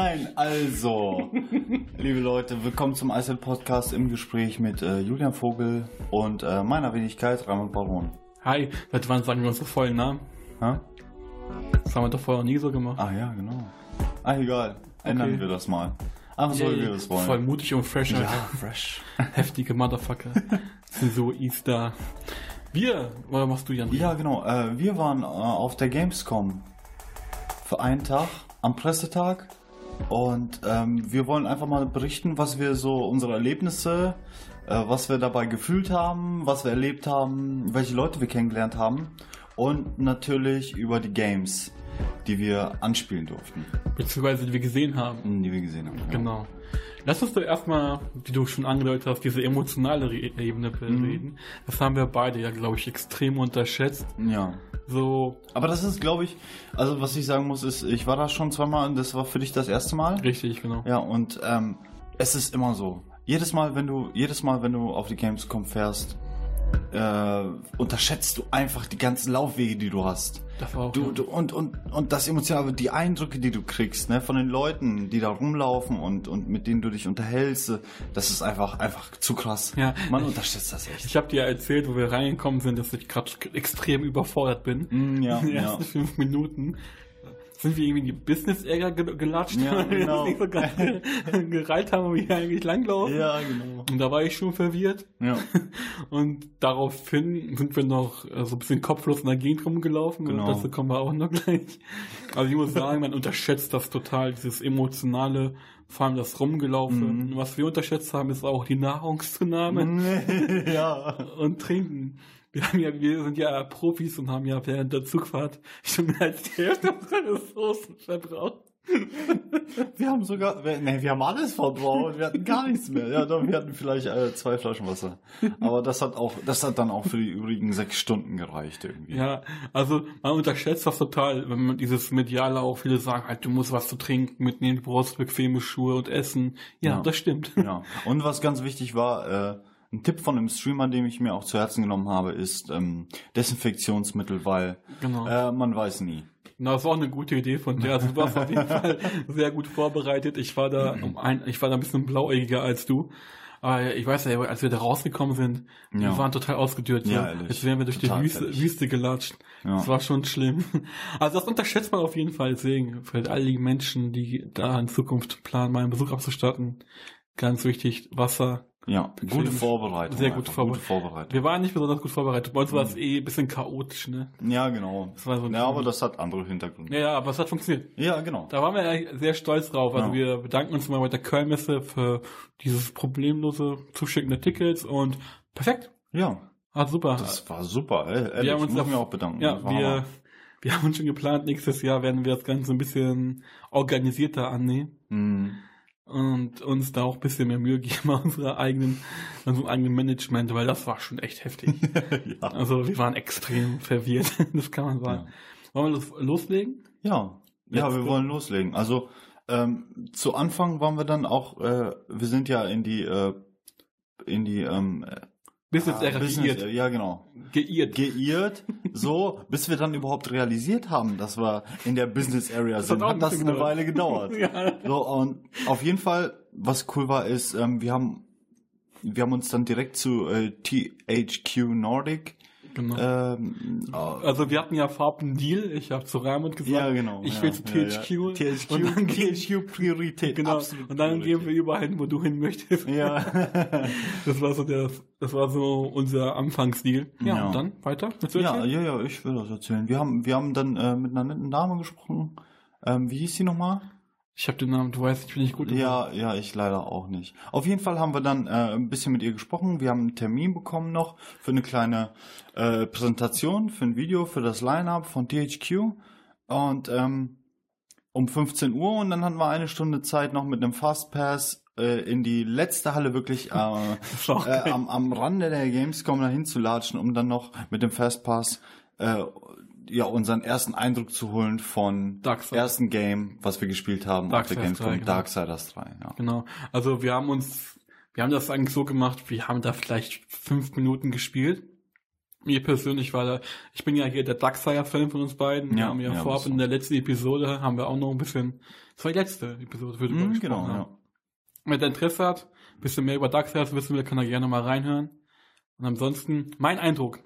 Nein, also, liebe Leute, willkommen zum Eisel Podcast im Gespräch mit äh, Julian Vogel und äh, meiner Wenigkeit Raimund Baron. Hi, seit wann sagen wir unsere vollen Namen? Ha? Das haben wir doch vorher noch nie so gemacht. Ah ja, genau. Ah, egal. Ändern Okay. wir das mal. Einfach so, wie wir das wollen. Voll mutig und fresh. ja, Alter. fresh. Heftige Motherfucker. So Easter. Wir, oder machst du Jan? Ja, genau. Äh, wir waren äh, auf der Gamescom für einen Tag am Pressetag und ähm, wir wollen einfach mal berichten, was wir so unsere Erlebnisse, äh, was wir dabei gefühlt haben, was wir erlebt haben, welche Leute wir kennengelernt haben und natürlich über die Games, die wir anspielen durften, Beziehungsweise die wir gesehen haben. die wir gesehen haben. Genau. Lass uns doch erstmal, wie du schon angedeutet hast, diese emotionale Re Ebene Mhm. reden. Das haben wir beide ja, glaube ich, extrem unterschätzt. Ja. So Aber das ist, glaube ich, also was ich sagen muss, ist, ich war da schon zweimal und das war für dich das erste Mal. richtig, genau. Ja, und ähm, es ist immer so. Jedes Mal, wenn du, jedes Mal, wenn du auf die Gamescom fährst, äh, unterschätzt du einfach die ganzen Laufwege, die du hast. Auch Du, du, und, und, und das Emotionale, die Eindrücke, die du kriegst, ne, von den Leuten, die da rumlaufen und, und mit denen du dich unterhältst, das ist einfach, einfach zu krass. Ja. Man unterschätzt das echt. Ich habe dir erzählt, wo wir reingekommen sind, dass ich gerade extrem überfordert bin. Mm, ja, In den ja. ersten fünf Minuten sind wir irgendwie in die Business Area ge gelatscht, Ja, weil wir genau. das nicht so geil gereilt haben, wo wir eigentlich langlaufen. Ja, genau. Und da war ich schon verwirrt. Ja. Und daraufhin sind wir noch äh, so ein bisschen kopflos in der Gegend rumgelaufen. Genau. Und dazu kommen wir auch noch gleich. Also ich muss sagen, man unterschätzt das total, dieses emotionale, vor allem das Rumgelaufen. Mhm. Was wir unterschätzt haben, ist auch die Nahrungszunahme ja. und trinken. Wir, haben ja, wir sind ja Profis und haben ja während der Zugfahrt schon mehr als die Hälfte unserer Ressourcen verbraucht. Wir haben sogar, wir, nee, wir haben alles verbraucht, wir hatten gar nichts mehr. Ja, doch, wir hatten vielleicht äh, zwei Flaschen Wasser. Aber das hat auch, das hat dann auch für die übrigen sechs Stunden gereicht irgendwie. Ja, also man unterschätzt das total, wenn man dieses Mediale auch viele sagen, halt, du musst was zu trinken mitnehmen, du brauchst bequeme Schuhe und Essen. Ja, Ja. das stimmt. Ja. Und was ganz wichtig war, äh, ein Tipp von einem Streamer, den ich mir auch zu Herzen genommen habe, ist ähm, Desinfektionsmittel, weil Genau. äh, man weiß nie. Na, das war auch eine gute Idee von dir. Also du warst auf jeden Fall sehr gut vorbereitet. Ich war da um ein, ich war da ein bisschen blauäugiger als du. Aber ich weiß ja, als wir da rausgekommen sind, Ja. wir waren total ausgedürrt. Ja, so. ehrlich. Jetzt wären wir durch Total die Wüste. Wüste gelatscht. Ja. Das war schon schlimm. Also das unterschätzt man auf jeden Fall. Deswegen für all die Menschen, die da in Zukunft planen, mal einen Besuch abzustatten, ganz wichtig, Wasser. Ja, gute Vorbereitung. Sehr gut vorbereitet. gute Vorbereitung. Wir waren nicht besonders gut vorbereitet. Bei uns war es Mhm. eh ein bisschen chaotisch, ne? Ja, genau. Das war so ja, aber das hat andere Hintergründe. Ja, ja, aber es hat funktioniert. Ja, genau. Da waren wir sehr stolz drauf. Also Ja. wir bedanken uns mal bei der Kölnmesse für dieses problemlose Zuschicken der Tickets und perfekt. Ja, Ah, super. das war super. Ey, ehrlich, wir haben uns mich auch bedanken. ja, wir, Hammer. wir haben uns schon geplant, nächstes Jahr werden wir das Ganze ein bisschen organisierter annehmen Mhm. Und uns da auch ein bisschen mehr Mühe geben an unserer eigenen, unserem eigenen Management, weil das war schon echt heftig. ja. Also wir waren extrem verwirrt, das kann man sagen. Wollen wir los, loslegen? Ja, ja, Let's wir go. wollen loslegen. Also ähm, zu Anfang waren wir dann auch, äh, wir sind ja in die äh, in die ähm, Business Era Business, geirrt. ja genau, Geirrt. geirrt, so, bis wir dann überhaupt realisiert haben, dass wir in der Business Area sind. hat Hat das eine Weile gedauert. ja. So und auf jeden Fall, was cool war, ist, ähm, wir haben wir haben uns dann direkt zu äh, THQ Nordic Genau. ähm, äh, Also wir hatten ja Farben Deal. Ich habe zu Raimund gesagt, ja genau. ich ja, will zu ja, THQ. Ja. THQ, Und dann gehen- THQ Priorität. Genau. absolut Und dann Priorität. gehen wir überall hin, wo du hin möchtest. Ja. Das war so der, das war so unser Anfangsdeal. Ja, Ja. und dann weiter? Ja, ja, ja, ich will das erzählen. Wir haben, wir haben dann äh, mit einer netten Dame gesprochen. Ähm, wie hieß sie nochmal? Ich habe den Namen, du weißt, ich bin nicht gut. Ja, ja, ich leider auch nicht. Auf jeden Fall haben wir dann äh, ein bisschen mit ihr gesprochen. Wir haben einen Termin bekommen noch für eine kleine äh, Präsentation, für ein Video, für das Line-Up von THQ. Und ähm, um 15 Uhr und dann hatten wir eine Stunde Zeit noch mit einem Fastpass äh, in die letzte Halle wirklich äh, äh, am, am Rande der Gamescom dahin zu latschen, um dann noch mit dem Fastpass äh, ja unseren ersten Eindruck zu holen von Darksiders. ersten Game, was wir gespielt haben auf der Darksiders Gamescom, 3, genau. Darksiders 3. Ja. Genau. Also wir haben uns, wir haben das eigentlich so gemacht, wir haben da vielleicht fünf Minuten gespielt. mir persönlich war da, ich bin ja hier der Darkseid-Fan von uns beiden. Wir Ja, haben ja, ja, vorab in der letzten Episode haben wir auch noch ein bisschen, das war die letzte Episode, für die wir Mhm, gesprochen genau, haben. ja. Wer da Interesse hat, ein bisschen mehr über Darkseid wissen will, kann er gerne mal reinhören. Und ansonsten, mein Eindruck.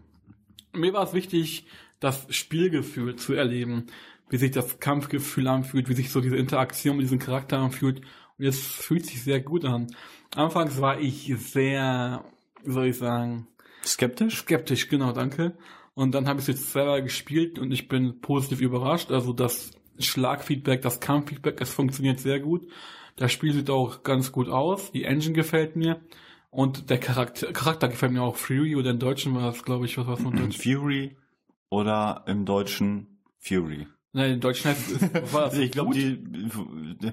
Mir war es wichtig, das Spielgefühl zu erleben, wie sich das Kampfgefühl anfühlt, wie sich so diese Interaktion mit diesem Charakter anfühlt. Und es fühlt sich sehr gut an. Anfangs war ich sehr, wie soll ich sagen, Skeptisch? skeptisch, genau, danke. Und dann habe ich es jetzt selber gespielt und ich bin positiv überrascht. Also das Schlagfeedback, das Kampffeedback, es funktioniert sehr gut. Das Spiel sieht auch ganz gut aus. Die Engine gefällt mir. Und der Charakter, Charakter gefällt mir auch. Fury oder im Deutschen war das, glaube ich, was war von Deutsch. Fury oder im Deutschen Fury. Nein, im Deutschen heißt es, war Ich glaube, die, die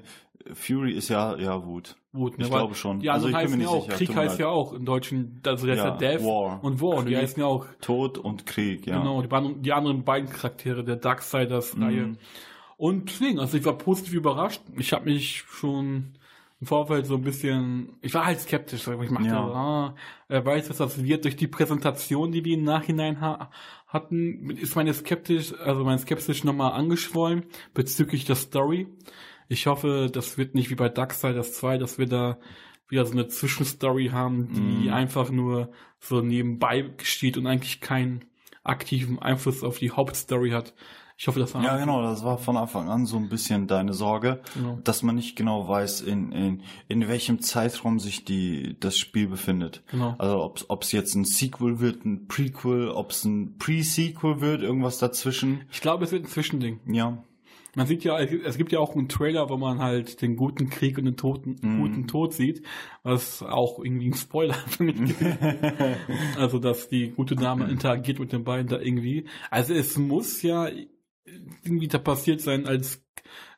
Fury ist ja ja Wut. Wut, ne? ich glaube schon. Die Also ich bin heißen mir ja nicht auch, sicher, Krieg mir heißt ja auch im Deutschen, also der ist Ja, ja Death War. und War. Und die heißen ja auch Tod und Krieg, ja. Genau, die, beiden- die anderen beiden Charaktere der Darksiders-Reihe. Mhm. Und deswegen, also ich war positiv überrascht. Ich habe mich schon im Vorfeld so ein bisschen, ich war halt skeptisch, aber ich machte, Ja. ah, wer weiß, was das wird. Durch die Präsentation, die wir im Nachhinein ha hatten, ist meine skeptisch, also mein skeptisch nochmal angeschwollen bezüglich der Story. Ich hoffe, das wird nicht wie bei Darksiders 2, dass wir da wieder so eine Zwischenstory haben, die Mhm. einfach nur so nebenbei steht und eigentlich keinen aktiven Einfluss auf die Hauptstory hat. Ich hoffe, das war Ja, genau, das war von Anfang an so ein bisschen deine Sorge, Genau. dass man nicht genau weiß, in, in, in welchem Zeitraum sich die, das Spiel befindet. Genau. Also ob es jetzt ein Sequel wird, ein Prequel, ob es ein Pre-Sequel wird, irgendwas dazwischen. Ich glaube, es wird ein Zwischending. Ja. Man sieht ja, es gibt ja auch einen Trailer, wo man halt den guten Krieg und den toten, Mhm. guten Tod sieht, was auch irgendwie ein Spoiler für mich ist. also, dass die gute Dame interagiert mit den beiden da irgendwie. Also, es muss ja irgendwie da passiert sein, als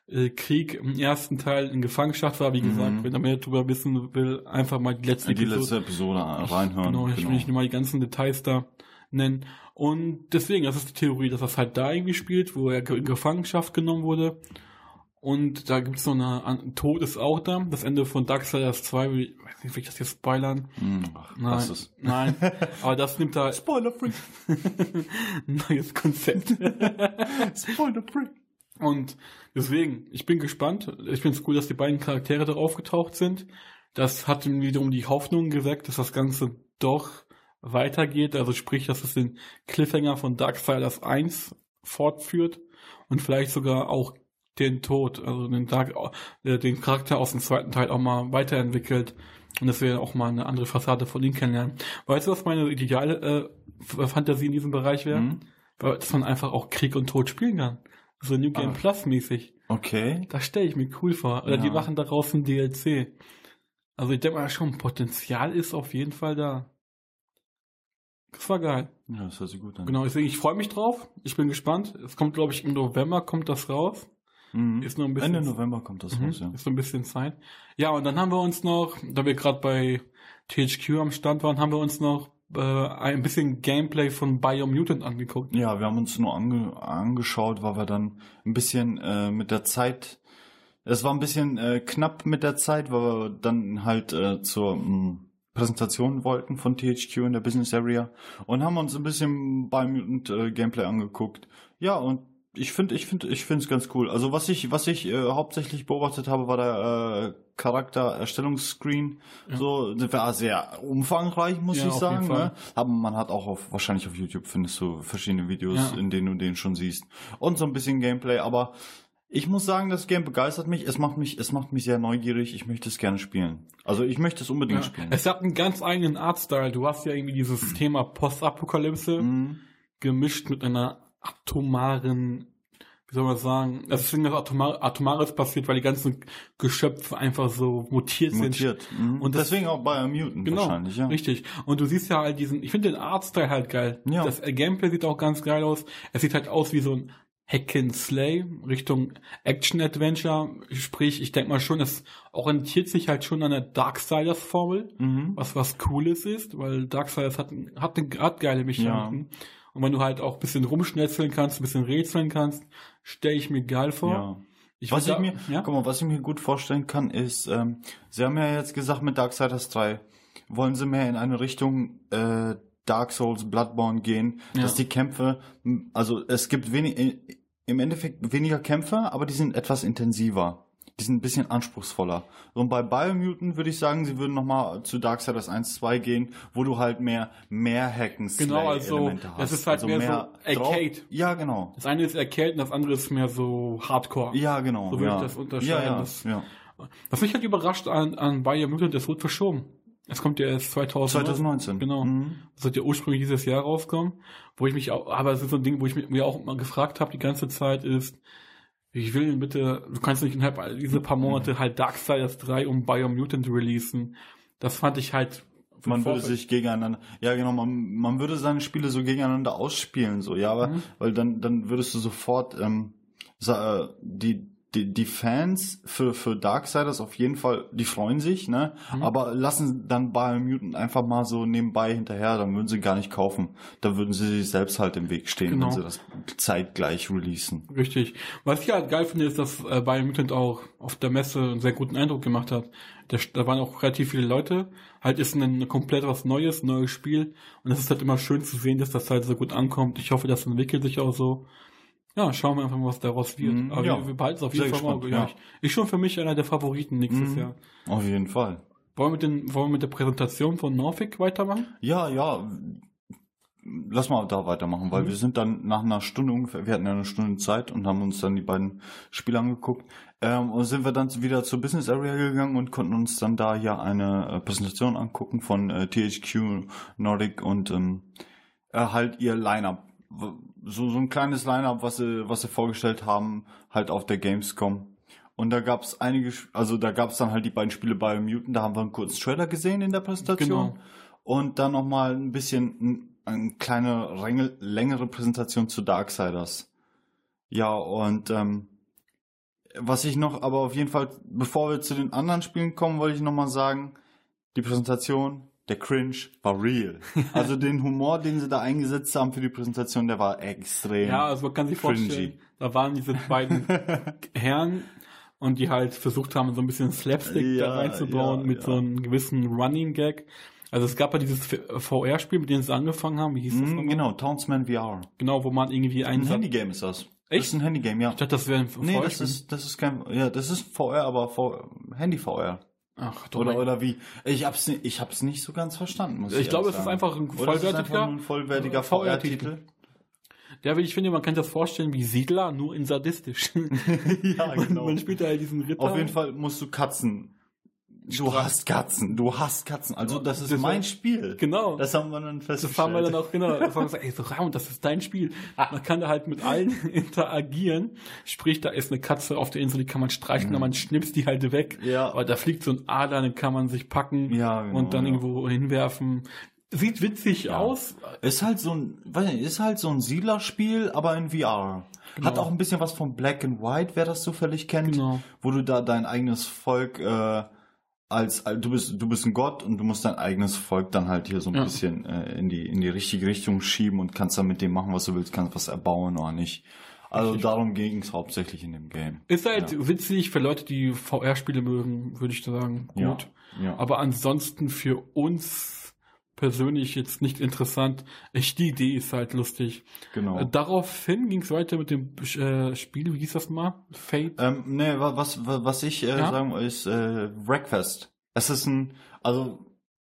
äh, Krieg im ersten Teil in Gefangenschaft war. Wie gesagt, wenn er mehr darüber wissen will, einfach mal die letzte Mhm. Die Episode- letzte Episode reinhören. Genau, ich will nicht nur mal die ganzen Details da nennen. Und deswegen, das ist die Theorie, dass das halt da irgendwie spielt, wo er in Gefangenschaft genommen wurde. Und da gibt es noch eine, ein Tod ist auch da. Das Ende von Darksiders 2, will- ich weiß nicht, will ich das jetzt spoilern? Hm, Ach, Nein, es. nein. Aber das nimmt da Spoiler-free. neues Konzept. Spoiler-free. Und deswegen, ich bin gespannt. Ich finde es cool, dass die beiden Charaktere da aufgetaucht sind. Das hat mir wiederum die Hoffnung geweckt, dass das Ganze doch weitergeht. Also sprich, dass es den Cliffhanger von Darksiders 1 fortführt und vielleicht sogar auch den Tod, also den, Dark, äh, den Charakter aus dem zweiten Teil auch mal weiterentwickelt und dass wir auch mal eine andere Fassade von ihm kennenlernen. Weißt du, was meine ideale äh, Fantasie in diesem Bereich wäre? Mhm. Dass man einfach auch Krieg und Tod spielen kann. So New Game Ah. Plus mäßig. Okay. Das stelle ich mir cool vor. Oder Ja. die machen daraus ein DLC. Also ich denke mal schon, Potenzial ist auf jeden Fall da. Das war geil. Ja, das hört sich gut an. Genau, deswegen, ich freue mich drauf. Ich bin gespannt. Es kommt, glaube ich, im November kommt das raus. Mhm. Ist noch ein bisschen- Ende November kommt das Mhm, raus, ja. Ist so ein bisschen Zeit. Ja, und dann haben wir uns noch, da wir gerade bei THQ am Stand waren, haben wir uns noch äh, ein bisschen Gameplay von Biomutant angeguckt. Ja, wir haben uns nur ange angeschaut, weil wir dann ein bisschen äh, mit der Zeit, es war ein bisschen äh, knapp mit der Zeit, weil wir dann halt äh, zur mh, Präsentation wollten von THQ in der Business Area und haben uns ein bisschen Biomutant äh, Gameplay angeguckt. Ja, und ich finde, ich finde, ich finde es ganz cool. Also was ich, was ich äh, hauptsächlich beobachtet habe, war der äh, Charaktererstellungsscreen. Ja. So, das war sehr umfangreich, muss Ja, ich sagen. Ne? Aber man hat auch auf, wahrscheinlich auf YouTube findest du verschiedene Videos, Ja. in denen du den schon siehst. Und so ein bisschen Gameplay, aber ich muss sagen, das Game begeistert mich. Es macht mich, es macht mich sehr neugierig. Ich möchte es gerne spielen. Also ich möchte es unbedingt spielen. Es hat einen ganz eigenen Artstyle. Du hast ja irgendwie dieses Thema Postapokalypse Mhm. gemischt mit einer atomaren, wie soll man sagen, das ist irgendwas Atomar, Atomares passiert, weil die ganzen Geschöpfe einfach so mutiert, sind. Mutiert. Mhm. Und das- deswegen auch bei Mutant Genau, wahrscheinlich, ja. richtig. Und du siehst ja halt diesen, ich finde den Artstyle halt geil. Ja. Das Gameplay sieht auch ganz geil aus. Es sieht halt aus wie so ein Hack and Slay Richtung Action-Adventure. Sprich, ich denke mal schon, es orientiert sich halt schon an der Darksiders-Formel, Mhm. was was Cooles ist, weil Darksiders hat, hat, hat geile Mechaniken. Und wenn du halt auch ein bisschen rumschnetzeln kannst, ein bisschen rätseln kannst, stelle ich mir geil vor. Ja. Ich was ich da- mir, ja? guck mal, was ich mir gut vorstellen kann, ist, ähm, sie haben ja jetzt gesagt mit Darksiders 3, wollen sie mehr in eine Richtung äh, Dark Souls, Bloodborne gehen, Ja. dass die Kämpfe, also es gibt wenig, im Endeffekt weniger Kämpfe, aber die sind etwas intensiver. Die sind ein bisschen anspruchsvoller. Und bei Biomutant würde ich sagen, sie würden nochmal zu Darksiders 1, 2 gehen, wo du halt mehr, mehr Hacken Genau, also, das ist halt mehr so Arcade. Ja, genau. Das eine ist Arcade und das andere ist mehr so Hardcore. Ja, genau. So würde ja. ich das unterscheiden. Ja, ja, Das- ja. Was mich halt überrascht an, an Biomutant, das wird verschoben. Es kommt ja erst 2019. 2019. Genau. Mhm. Das wird ja ursprünglich dieses Jahr rauskommen, wo ich mich auch, aber es ist so ein Ding, wo ich mich- mir auch mal gefragt habe die ganze Zeit ist, ich will bitte, du kannst nicht innerhalb dieser paar Monate halt Darksiders 3 und Biomutant releasen. Das fand ich halt Man würde Vorfeld- sich gegeneinander, ja genau, man, man würde seine Spiele so gegeneinander ausspielen, so, ja, aber, Mhm. weil dann, dann würdest du sofort, ähm, äh, die, die, die Fans für, für Darksiders auf jeden Fall, die freuen sich, ne, Mhm. aber lassen dann Biomutant einfach mal so nebenbei hinterher, dann würden sie gar nicht kaufen. Da würden sie sich selbst halt im Weg stehen, Genau. wenn sie das zeitgleich releasen. Richtig. Was ich halt geil finde, ist, dass äh, Biomutant auch auf der Messe einen sehr guten Eindruck gemacht hat. Da, da waren auch relativ viele Leute. Halt ist ein komplett was Neues, neues Spiel. Und es ist halt immer schön zu sehen, dass das halt so gut ankommt. Ich hoffe, das entwickelt sich auch so. Ja, schauen wir einfach mal, was daraus wird. Mhm, Aber ja. wir, wir behalten es auf jeden Sehr Fall mal. gespannt, Ja, ja. ich, schon für mich einer der Favoriten nächstes Mhm. Jahr. Auf jeden Fall. Wollen wir, mit den, wollen wir mit der Präsentation von Norfolk weitermachen? Ja, ja. Lass mal da weitermachen, weil Mhm. wir sind dann nach einer Stunde ungefähr, wir hatten ja eine Stunde Zeit und haben uns dann die beiden Spiele angeguckt. Ähm, und sind wir dann wieder zur Business Area gegangen und konnten uns dann da hier eine äh, Präsentation angucken von äh, THQ Nordic und ähm, äh, halt ihr Line-Up. So, so ein kleines Line-Up, was sie, was sie vorgestellt haben, halt auf der Gamescom. Und da gab es einige, also da gab es dann halt die beiden Spiele bei Mutant, da haben wir einen kurzen Trailer gesehen in der Präsentation. Genau. Und dann nochmal ein bisschen ein, eine kleine, Ränge- längere Präsentation zu Darksiders. Ja, und ähm, was ich noch, aber auf jeden Fall, bevor wir zu den anderen Spielen kommen, wollte ich nochmal sagen, die Präsentation, der Cringe war real. Also den Humor, den sie da eingesetzt haben für die Präsentation, der war extrem. Ja, also man kann sich Cringy. vorstellen, da waren diese beiden Herren und die halt versucht haben, so ein bisschen Slapstick da Ja, reinzubauen ja, mit ja. so einem gewissen Running Gag. Also es gab ja dieses VR-Spiel, mit dem sie angefangen haben, wie hieß das Mhm, genau, Townsman VR. Genau, wo man irgendwie Ein einen Handygame ist das. Echt? Das ist ein Handygame, ja. Ich dachte, das wäre ein Nee, das ist, das ist kein, ja, das ist VR, aber VR, Handy-VR. Ach, du Oder, oder wie? Ich hab's, ni- ich hab's nicht so ganz verstanden, muss ich Ich glaube, es ist einfach ein einfach vollwertiger nur ein vollwertiger VR-Titel. VR-Titel. Ja, ich finde, man kann das vorstellen wie Siedler, nur in sadistisch. ja, genau. man spielt halt diesen Ritter. Auf jeden Fall musst du Katzen. Du hast Katzen, du hast Katzen. Also das ist Das mein war- Spiel. Genau. Das haben wir dann Das festgestellt. haben wir dann auch, genau. Das haben wir gesagt, ey, so Raum, das ist dein Spiel. Man kann da halt mit allen interagieren. Sprich, da ist eine Katze auf der Insel, die kann man streichen, aber man schnipst die halt weg. Mhm. Ja. Aber da fliegt so ein Ader, den kann man sich packen Ja, genau, und dann ja. irgendwo hinwerfen. Sieht witzig Ja. aus. Ist halt so ein, weiß nicht, ist halt so ein Siedlerspiel, aber in VR. Genau. Hat auch ein bisschen was von Black and White, wer das zufällig kennt. Genau. Wo du da dein eigenes Volk äh, als, als du bist du bist ein Gott und du musst dein eigenes Volk dann halt hier so ein Ja. bisschen äh, in die in die richtige Richtung schieben und kannst dann mit dem machen, was du willst, kannst was erbauen oder nicht. Also darum ging es hauptsächlich in dem Game. Ist halt Ja. witzig für Leute, die VR-Spiele mögen, würde ich sagen. Gut. Ja, ja. Aber ansonsten für uns persönlich jetzt nicht interessant. Ich, die Idee ist halt lustig. genau. Äh, Daraufhin ging es weiter mit dem äh, Spiel, wie hieß das mal? Fate? Ähm, nee, wa- was, wa- was ich äh, Ja? sagen will, ist äh, Wreckfest. Es ist ein, also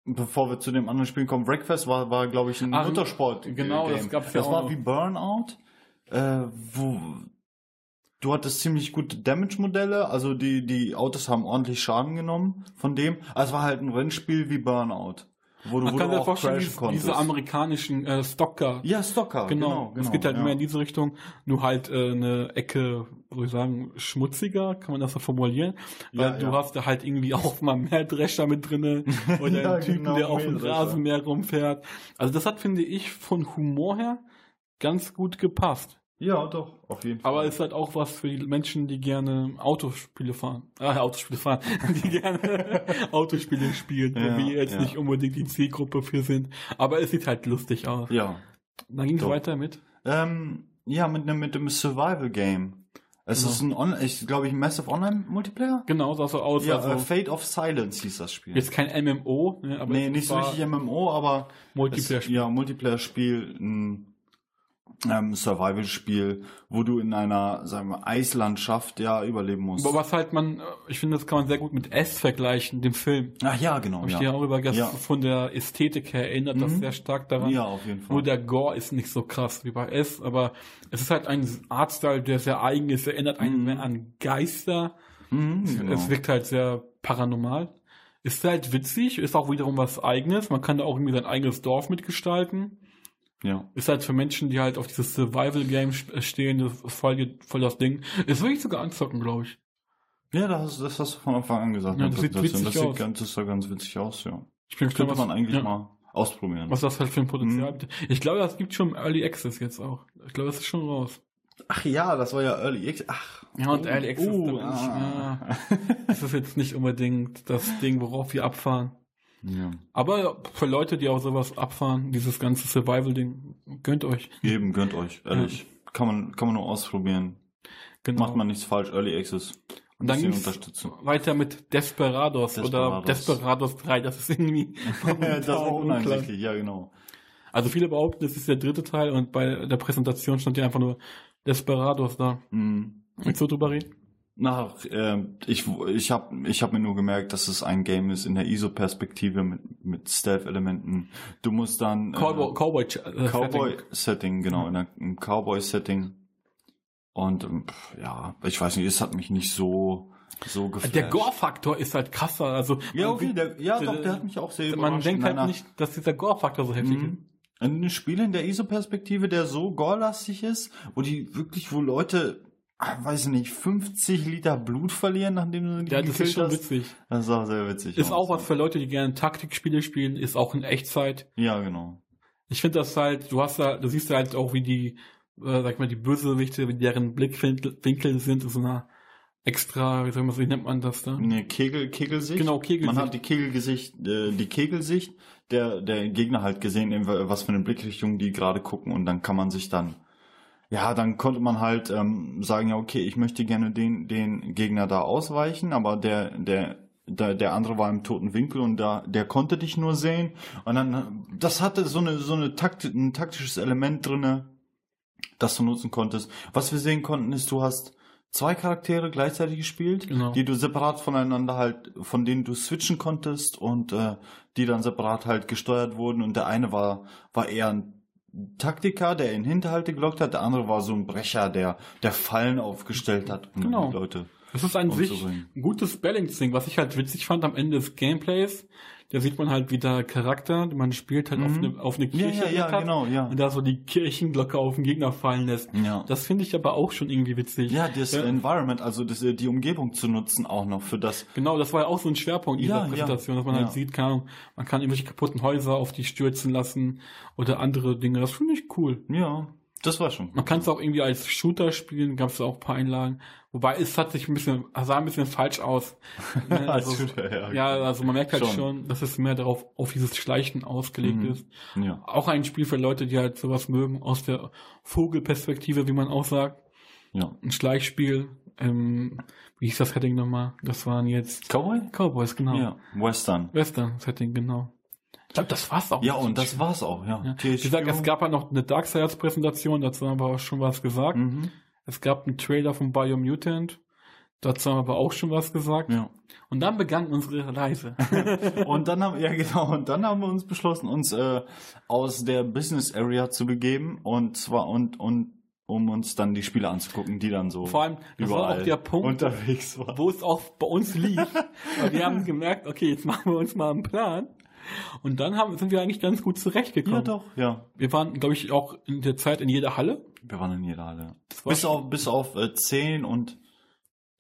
bevor wir zu dem anderen Spiel kommen, Wreckfest war, war glaube ich, ein Ach, Motorsport. genau, das gab's ja Das war noch. wie Burnout, äh, wo du hattest ziemlich gute Damage-Modelle, also die, die Autos haben ordentlich Schaden genommen von dem. Also es war halt ein Rennspiel wie Burnout. Wo du, Man wo kann du sich auch vorstellen, crashen diese, konntest. diese amerikanischen äh, Stocker. ja, Stocker, Genau, genau, genau. es geht halt ja. mehr in diese Richtung, nur halt äh, eine Ecke, soll ich sagen, schmutziger, kann man das so formulieren. Weil Ja, du ja. hast da halt irgendwie auch mal mehr Drescher mit drinne oder einen Typen, genau, der auf dem. Rasenmäher rumfährt. Also das hat, finde ich, von Humor her ganz gut gepasst. Ja, doch, auf jeden Fall. Aber ist halt auch was für die Menschen, die gerne Autospiele fahren. Ah, Autospiele fahren. Die gerne Autospiele spielen, Ja, wo wir jetzt ja. nicht unbedingt die Zielgruppe für sind. Aber es sieht halt lustig aus. ja. Dann ging es weiter mit. Ähm, ja, mit, mit dem Survival Game. Es Genau. ist ein, On ich glaube ich, ein Massive Online-Multiplayer? Genau, sah so aus. Ja, also, äh, Fate of Silence hieß das Spiel. jetzt kein MMO, ne, aber nee, es nicht so richtig MMO, aber Multiplayer-Spiel. Es, ja, Multiplayer-Spiel, ähm, Survival-Spiel, wo du in einer, sagen wir, Eislandschaft ja überleben musst. Aber was halt man, äh, ich finde, das kann man sehr gut mit S vergleichen, dem Film. Ach ja, genau. Hab ich Ja. dir auch über Ja. von der Ästhetik her erinnert das Mhm. sehr stark daran. ja, auf jeden Fall. Nur der Gore ist nicht so krass wie bei S, aber es ist halt ein Artstyle, der sehr eigen ist, erinnert einen Mhm. mehr an Geister. Mhm, genau. Es wirkt halt sehr paranormal. Ist halt witzig, ist auch wiederum was eigenes. Man kann da auch irgendwie sein eigenes Dorf mitgestalten. Ja. Ist halt für Menschen, die halt auf dieses Survival-Game st- stehen, das ist voll, voll das Ding. Ist wirklich sogar anzocken, glaube ich. Ja, das, das hast du von Anfang an gesagt. Ja, in das sieht witzig das aus. Sieht ganz, das sah ganz witzig aus, ja. Ich bin Könnte man eigentlich ja, mal ausprobieren. was das halt für ein Potenzial bietet. Ich glaube, das gibt schon Early Access jetzt auch. Ich glaube, das ist schon raus. Ach ja, das war ja Early Access. Ach. Ja, und oh, Early Access, oh, ah. Das ist jetzt nicht unbedingt das Ding, worauf wir abfahren. Ja. Aber für Leute, die auch sowas abfahren, dieses ganze Survival-Ding, gönnt euch. Eben, gönnt euch, ehrlich. Kann man, kann man nur ausprobieren. Genau. Macht man nichts falsch, Early Access. Und dann Unterstützung. weiter mit Desperados, oder Desperados. Desperados 3, das ist irgendwie das ist uneinsichtlich, ja genau. Also viele behaupten, es ist der dritte Teil und bei der Präsentation stand ja einfach nur Desperados da. Mhm. Willst du drüber reden? Nach, äh, ich, ich habe ich hab mir nur gemerkt, dass es ein Game ist in der ISO-Perspektive mit, mit Stealth-Elementen. Du musst dann... äh, Cowboy, Cowboy, äh, Cowboy-Setting, genau, in einem Cowboy-Setting. Und ähm, pf, ja, ich weiß nicht, es hat mich nicht so, so geflasht. Der Gore-Faktor ist halt krasser. Also Ja, man okay, der, ja, der- doch, der hat mich auch sehr man überrascht. denkt in halt nicht, dass dieser Gore-Faktor so heftig ist. Mhm. Ein Spiel in der ISO-Perspektive, der so gorelastig ist, wo die wirklich, wo Leute, weiß ich nicht, 50 Liter Blut verlieren, nachdem du die Ja, das ist schon hast. witzig. Das ist auch sehr witzig. Ist auch was für Leute, die gerne Taktikspiele spielen, ist auch in Echtzeit. Ja, genau. Ich finde das halt, du hast da, du siehst halt auch, wie die, äh, sag ich mal, die Bösewichte, wie deren Blickwinkel Winkel sind, in so einer extra, wie, sag mal, wie nennt man das da? Eine Kegel, Kegelsicht. Genau, Kegelsicht. Man hat die Kegelgesicht, äh, die Kegelsicht der, der Gegner halt gesehen, was für eine Blickrichtung die gerade gucken und dann kann man sich dann, ja, dann konnte man halt ähm, sagen, ja, okay, ich möchte gerne den, den Gegner da ausweichen, aber der, der, der, der andere war im toten Winkel und da, der konnte dich nur sehen und dann, das hatte so eine, so eine Takt, ein taktisches Element drinne, das du nutzen konntest. Was wir sehen konnten, ist, du hast zwei Charaktere gleichzeitig gespielt, Genau. die du separat voneinander halt, von denen du switchen konntest und äh, die dann separat halt gesteuert wurden und der eine war, war eher ein Taktiker, der in Hinterhalte gelockt hat, der andere war so ein Brecher, der, der Fallen aufgestellt hat, um Genau. die Leute. Das ist an sich ein gutes Balancing, was ich halt witzig fand am Ende des Gameplays. Da sieht man halt wieder Charakter, man spielt halt auf Mhm. eine, auf eine Ja, Kirche ja, ja, hat genau, ja. und da so die Kirchenglocke auf den Gegner fallen lässt. Ja. Das finde ich aber auch schon irgendwie witzig. Ja, das Ja. Environment, also das, äh, die Umgebung zu nutzen auch noch für das. Genau, das war ja auch so ein Schwerpunkt dieser Ja, ja. Präsentation, dass man Ja. halt sieht, Ahnung, man kann irgendwelche kaputten Häuser auf die stürzen lassen oder andere Dinge. Das finde ich cool. Ja, das war schon. Man kann es auch irgendwie als Shooter spielen, gab es auch ein paar Einlagen. Wobei es hat sich ein bisschen, sah ein bisschen falsch aus. Ne, Als also, Shooter, ja. ja, also man merkt halt Schon. schon. dass es mehr darauf, auf dieses Schleichen ausgelegt Mhm. ist. Ja. Auch ein Spiel für Leute, die halt sowas mögen, aus der Vogelperspektive, wie man auch sagt. Ja. Ein Schleichspiel, ähm, wie hieß das Setting nochmal? Das waren jetzt Cowboy? Cowboys, genau. Ja. Western. Western-Setting, genau. Ich glaube, das war's auch. Ja, und das war's auch, ja. Ja. Wie gesagt, es gab ja noch eine Darksiders-Präsentation, dazu haben wir auch schon was gesagt. Mhm. Es gab einen Trailer von Biomutant, dazu haben wir aber auch schon was gesagt. Ja. Und dann begann unsere Reise. Und dann haben, ja genau, und dann haben wir uns beschlossen, uns äh, aus der Business Area zu begeben und zwar und und um uns dann die Spiele anzugucken, die dann so Vor allem, das war überall auch der Punkt, unterwegs waren. wo es auch bei uns lief. Wir haben gemerkt, okay, jetzt machen wir uns mal einen Plan. Und dann haben, sind wir eigentlich ganz gut zurechtgekommen. Ja, doch, ja. Wir waren, glaube ich, auch in der Zeit in jeder Halle. Wir waren in jeder Halle. Bis auf, bis auf äh, 10 und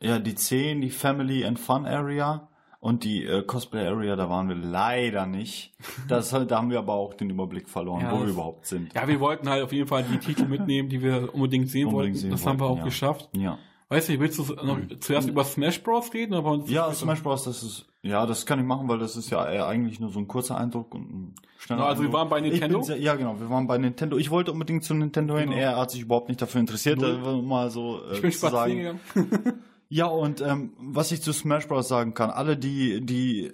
ja, die 10, die Family and Fun Area und die äh, Cosplay Area, da waren wir leider nicht. Das, da haben wir aber auch den Überblick verloren, Ja, wo wir überhaupt sind. Ja, wir wollten halt auf jeden Fall die Titel mitnehmen, die wir unbedingt sehen Unbedingt wollten. sehen das haben wir wollten, auch ja. geschafft. Ja. Weiß nicht, willst du noch zuerst über Smash Bros. reden? Oder wir Ja, Smash Bros. Das ist, ja, das kann ich machen, weil das ist ja eigentlich nur so ein kurzer Eindruck und ein schneller Ja, also wir Eindruck. waren bei Nintendo? sehr, ja, genau, wir waren bei Nintendo. Ich wollte unbedingt zu Nintendo hin. Genau. Er hat sich überhaupt nicht dafür interessiert, Null. mal so äh, Ich bin zu spazieren sagen. Ja, und ähm, was ich zu Smash Bros. sagen kann, alle, die, die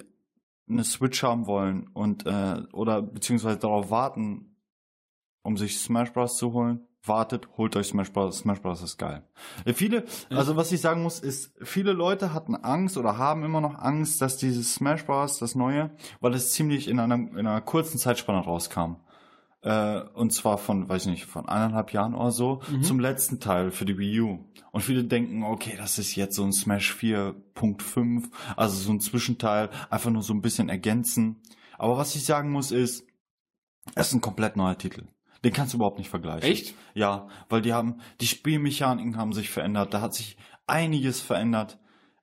eine Switch haben wollen und äh, oder beziehungsweise darauf warten, um sich Smash Bros. zu holen, wartet, holt euch Smash Bros. Smash Bros. ist geil. Äh, viele, also was ich sagen muss, ist, viele Leute hatten Angst oder haben immer noch Angst, dass dieses Smash Bros. das neue, weil es ziemlich in einer, in einer kurzen Zeitspanne rauskam. Äh, und zwar von, weiß ich nicht, von eineinhalb Jahren oder so Mhm. zum letzten Teil für die Wii U. Und viele denken, okay, das ist jetzt so ein Smash 4.5, also so ein Zwischenteil, einfach nur so ein bisschen ergänzen. Aber was ich sagen muss ist, es ist ein komplett neuer Titel. Den kannst du überhaupt nicht vergleichen. Echt? Ja, weil die haben, die Spielmechaniken haben sich verändert, da hat sich einiges verändert.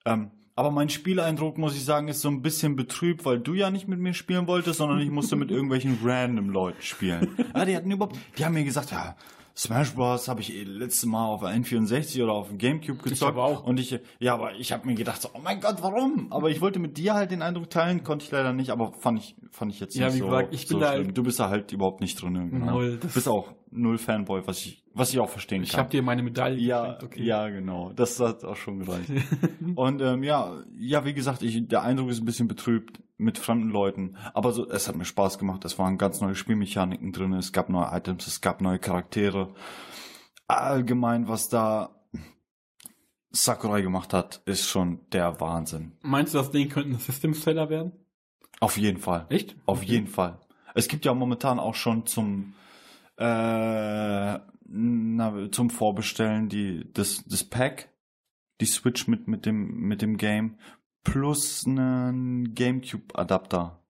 Ähm, aber mein Spieleindruck, muss ich sagen, ist so ein bisschen betrübt, weil du ja nicht mit mir spielen wolltest, sondern ich musste mit irgendwelchen random Leuten spielen. Ja, die hatten überhaupt, die haben mir gesagt, ja, Smash Bros. habe ich eh letztes Mal auf der N64 oder auf dem Gamecube gezockt. aber auch. Und ich, ja, aber ich habe mir gedacht, so, oh mein Gott, warum? Aber ich wollte mit dir halt den Eindruck teilen, konnte ich leider nicht, aber fand ich, fand ich jetzt Ja, nicht wie so, gesagt, ich bin so da schlimm. Du bist da halt überhaupt nicht drin. Genau. Null, das- bist auch null Fanboy, was ich, was ich auch verstehen Ich kann. habe dir meine Medaille ja, geschenkt, ja, genau. Das hat auch schon gereicht. Und ähm, ja, ja, wie gesagt, ich, der Eindruck ist ein bisschen betrübt mit fremden Leuten. Aber so, es hat mir Spaß gemacht. Es waren ganz neue Spielmechaniken drin. Es gab neue Items, es gab neue Charaktere. Allgemein, was da Sakurai gemacht hat, ist schon der Wahnsinn. Meinst du, das Ding könnte ein System Seller werden? Auf jeden Fall. Echt? Auf jeden Fall. Es gibt ja momentan auch schon zum äh, na, zum Vorbestellen die das das Pack, die Switch mit mit dem mit dem Game plus einen GameCube Adapter,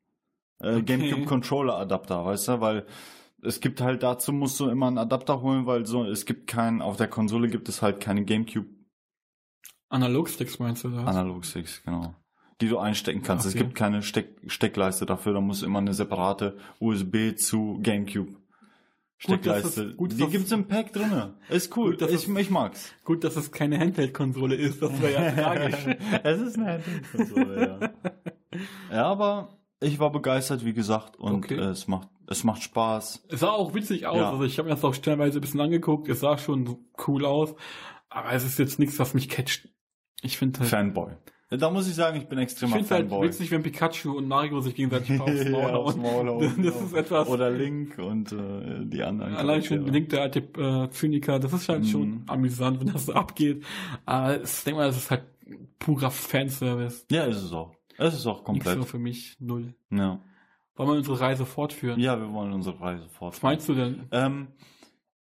äh, Okay. GameCube Controller Adapter, weißt du, weil es gibt halt dazu musst du immer einen Adapter holen, weil so es gibt keinen auf der Konsole gibt es halt keine GameCube Analogsticks meinst du das? Analog Sticks, genau. Die du einstecken kannst. Es Okay. gibt keine Steck Steckleiste dafür, da muss immer eine separate USB zu GameCube Steckleiste. gut, die gibt's im Pack drinne. Ist cool. Gut, ich, es- ich mag's. Gut, dass es keine Handheld-Konsole ist, das wäre ja tragisch. es ist eine Handheld-Konsole, ja. ja, aber ich war begeistert, wie gesagt, und Okay. äh, es macht es macht Spaß. Es sah auch witzig aus. Ja. Also ich habe mir das auch stellenweise ein bisschen angeguckt. Es sah schon cool aus. Aber es ist jetzt nichts, was mich catcht. Ich finde halt, Fanboy. Da muss ich sagen, ich bin ich extremer finde halt Fanboy. witzig, wenn Pikachu und Mario sich gegenseitig aufs Maul Ja, hauen. Hauen, Das genau. ist etwas. Oder Link und äh, die anderen. Allein schon. Link der alte äh, Zyniker, das ist halt Mhm. schon amüsant, wenn das so abgeht. Aber ich denke mal, das ist halt purer Fanservice. Ja, ist es auch. Es ist auch komplett. so für mich, null. Ja. Wollen wir unsere Reise fortführen? ja, wir wollen unsere Reise Was fortfahren. meinst du denn? Ähm,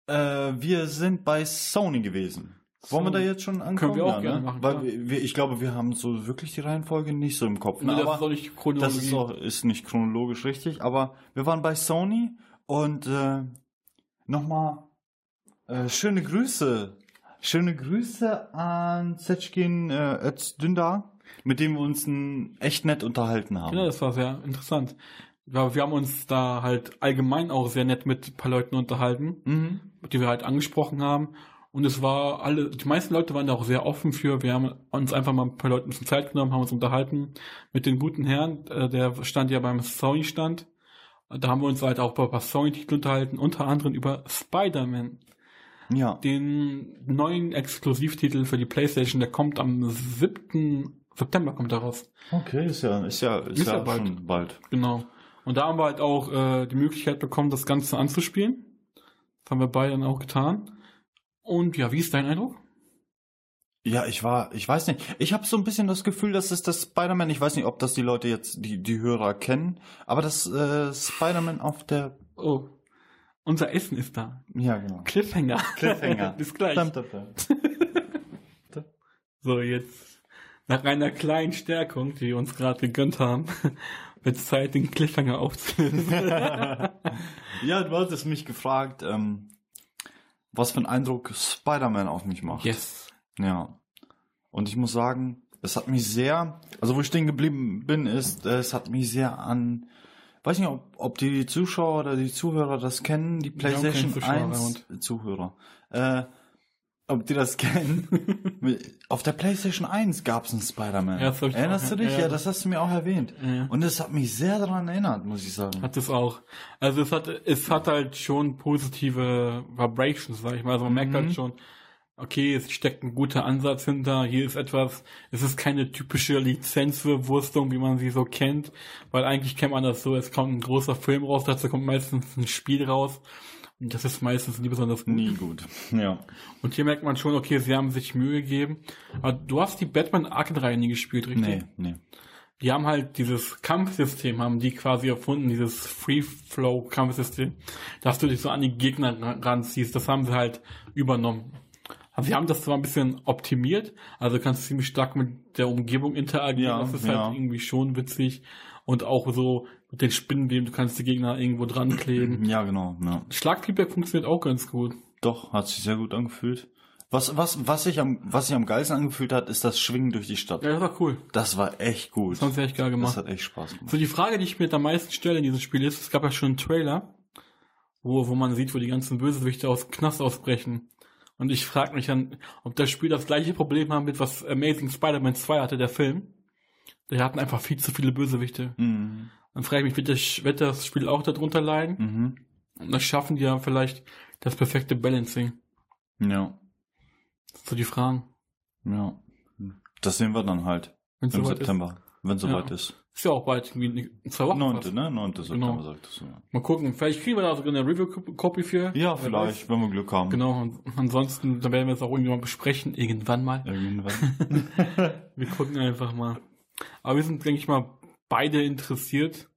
äh, wir sind bei Sony gewesen. Wollen wir da jetzt schon ankommen? wir auch Ja, gerne ne? machen, Weil wir, wir- ich glaube, wir haben so wirklich die Reihenfolge nicht so im Kopf. Nee, Ne? das ist Aber auch nicht das ist, auch, ist nicht chronologisch richtig. Aber wir waren bei Sony und äh, nochmal äh, schöne Grüße. Schöne Grüße an Zetschkin äh, Özdündar, mit dem wir uns n, echt nett unterhalten haben. Genau, das war sehr interessant. Ja, wir haben uns da halt allgemein auch sehr nett mit ein paar Leuten unterhalten, Mhm. die wir halt angesprochen haben. Und es war alle, die meisten Leute waren da auch sehr offen für. Wir haben uns einfach mal ein paar Leuten ein bisschen Zeit genommen, haben uns unterhalten mit den guten Herren. Äh, Der stand ja beim Sony-Stand. Da haben wir uns halt auch bei ein paar Sony-Titel unterhalten, unter anderem über Spider-Man, Ja. den neuen Exklusivtitel für die Playstation. Der kommt am 7. September kommt er raus. Okay, ist ja, ist ja, ist, Ist ja, ja bald. schon bald. Genau. Und da haben wir halt auch äh, die Möglichkeit bekommen, das Ganze anzuspielen. Das haben wir beide dann auch getan. Und ja, wie ist dein Eindruck? Ja, ich war, ich weiß nicht. Ich habe so ein bisschen das Gefühl, dass es das Spider-Man, ich weiß nicht, ob das die Leute jetzt, die, die Hörer kennen, aber das äh, Spider-Man auf der, Oh, unser Essen ist da. ja genau. Cliffhanger. Cliffhanger. Bis gleich. Dum, dum, dum. So, jetzt nach einer kleinen Stärkung, die wir uns gerade gegönnt haben, wird es Zeit, den Cliffhanger aufzulösen. Ja, du hattest mich gefragt, ähm, was für einen Eindruck Spider-Man auf mich macht. yes. Ja. Und ich muss sagen, es hat mich sehr, also wo ich stehen geblieben bin, ist, es hat mich sehr an, weiß nicht, ob, ob die Zuschauer oder die Zuhörer das kennen, die PlayStation Zuschauer 1 Zuhörer. Äh, ob die das kennen. Auf der PlayStation 1 gab es einen Spider-Man. Ja, Erinnerst du dich? ja, Ja, das hast du mir auch erwähnt. Ja. Und es hat mich sehr daran erinnert, muss ich sagen. Hat es auch. Also es hat, es hat halt schon positive Vibrations, sag ich mal. Also man merkt Mhm. halt schon, okay, es steckt ein guter Ansatz hinter. Hier ist etwas, es ist keine typische Lizenzbewurstung, wie man sie so kennt, weil eigentlich kennt man das so, es kommt ein großer Film raus, dazu kommt meistens ein Spiel raus. Das ist meistens nie besonders gut. Nie gut. Ja. Und hier merkt man schon, okay, sie haben sich Mühe gegeben. Aber du hast die Batman Arkham-Reihe nie gespielt, richtig? Nee, nee. Die haben halt dieses Kampfsystem, haben die quasi erfunden, dieses Free-Flow-Kampfsystem, dass du dich so an die Gegner ran- ranziehst. Das haben sie halt übernommen. Also sie haben das zwar ein bisschen optimiert, also du kannst ziemlich stark mit der Umgebung interagieren, Ja, das ist ja. halt irgendwie schon witzig. Und auch so mit den Spinnenweben, du kannst die Gegner irgendwo dran kleben. Ja, genau. Ja. Schlagfeedback funktioniert auch ganz gut. Doch, hat sich sehr gut angefühlt. Was, was, was sich am, was sich am geilsten angefühlt hat, ist das Schwingen durch die Stadt. Ja, das war cool. Das war echt gut. Das haben sie echt geil gemacht. Das hat echt Spaß gemacht. So die Frage, die ich mir am meisten stelle in diesem Spiel ist, es gab ja schon einen Trailer, wo, wo man sieht, wo die ganzen Bösewichte aus dem Knast ausbrechen. Und ich frage mich dann, ob das Spiel das gleiche Problem haben wird, was Amazing Spider-Man 2 hatte, der Film. Die hatten einfach viel zu viele Bösewichte. Mhm. Dann frage ich mich, wird das, wird das Spiel auch darunter leiden? Mhm. Und das schaffen die ja vielleicht das perfekte Balancing. Ja. So die Fragen. Ja. Das sehen wir dann halt Wenn es im soweit ist. September, wenn soweit Ja. ist. Ist ja auch bald, irgendwie in zwei Wochen. Neunte, ne? Neunte September, Genau. sagtest du. Ja, Mal gucken, vielleicht kriegen wir da sogar eine Review-Copy für. ja vielleicht, wenn wir Glück haben. Genau, und ansonsten, dann werden wir es auch irgendwann besprechen, irgendwann mal. Irgendwann. Wir gucken einfach mal. Aber wir sind, denke ich mal, beide interessiert,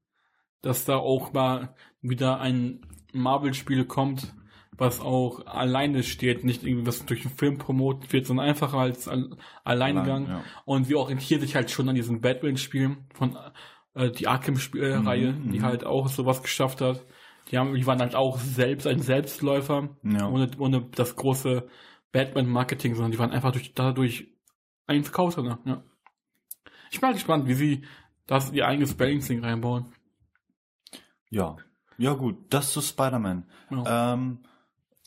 dass da auch mal wieder ein Marvel-Spiel kommt, was auch alleine steht, nicht irgendwie was durch einen Film promotet wird, sondern einfach als Al- Alleingang. Allein, ja. Und wir orientieren sich halt schon an diesen Batman-Spielen von äh, die Arkham-Reihe, Mhm, die mhm. halt auch sowas geschafft hat. Die haben, die waren halt auch selbst ein Selbstläufer, Ja. ohne, ohne das große Batman-Marketing, sondern die waren einfach durch, dadurch ein Verkaufsrenner, ja. Ich bin mal gespannt, wie sie das ihr eigenes Balancing reinbauen. Ja. Ja gut, das zu Spider-Man. Ja. Ähm,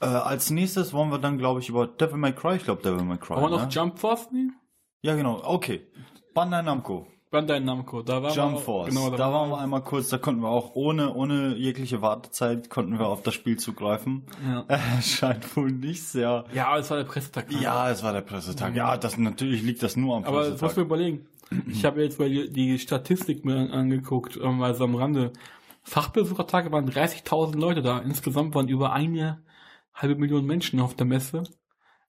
äh, als nächstes wollen wir dann, glaube ich, über Devil May Cry. Ich glaube, Devil May Cry. Aber ne? noch Jump Force nehmen? Ja, genau. Okay. Bandai Namco. Bandai Namco, da waren Jump wir auch, Force. Genau, da waren wir einmal kurz, da konnten wir auch ohne, ohne jegliche Wartezeit konnten wir auf das Spiel zugreifen. Ja. Äh, scheint wohl nicht sehr. ja, aber es war der Pressetag. Ja, es war der Pressetag. Ja, das natürlich liegt das nur am Aber das musst Pressetag. du mir überlegen. Ich habe jetzt mal die, Statistik mir an- angeguckt, ähm, also am Rande. Fachbesuchertage waren 30.000 Leute da. Insgesamt waren über eine halbe Million Menschen auf der Messe.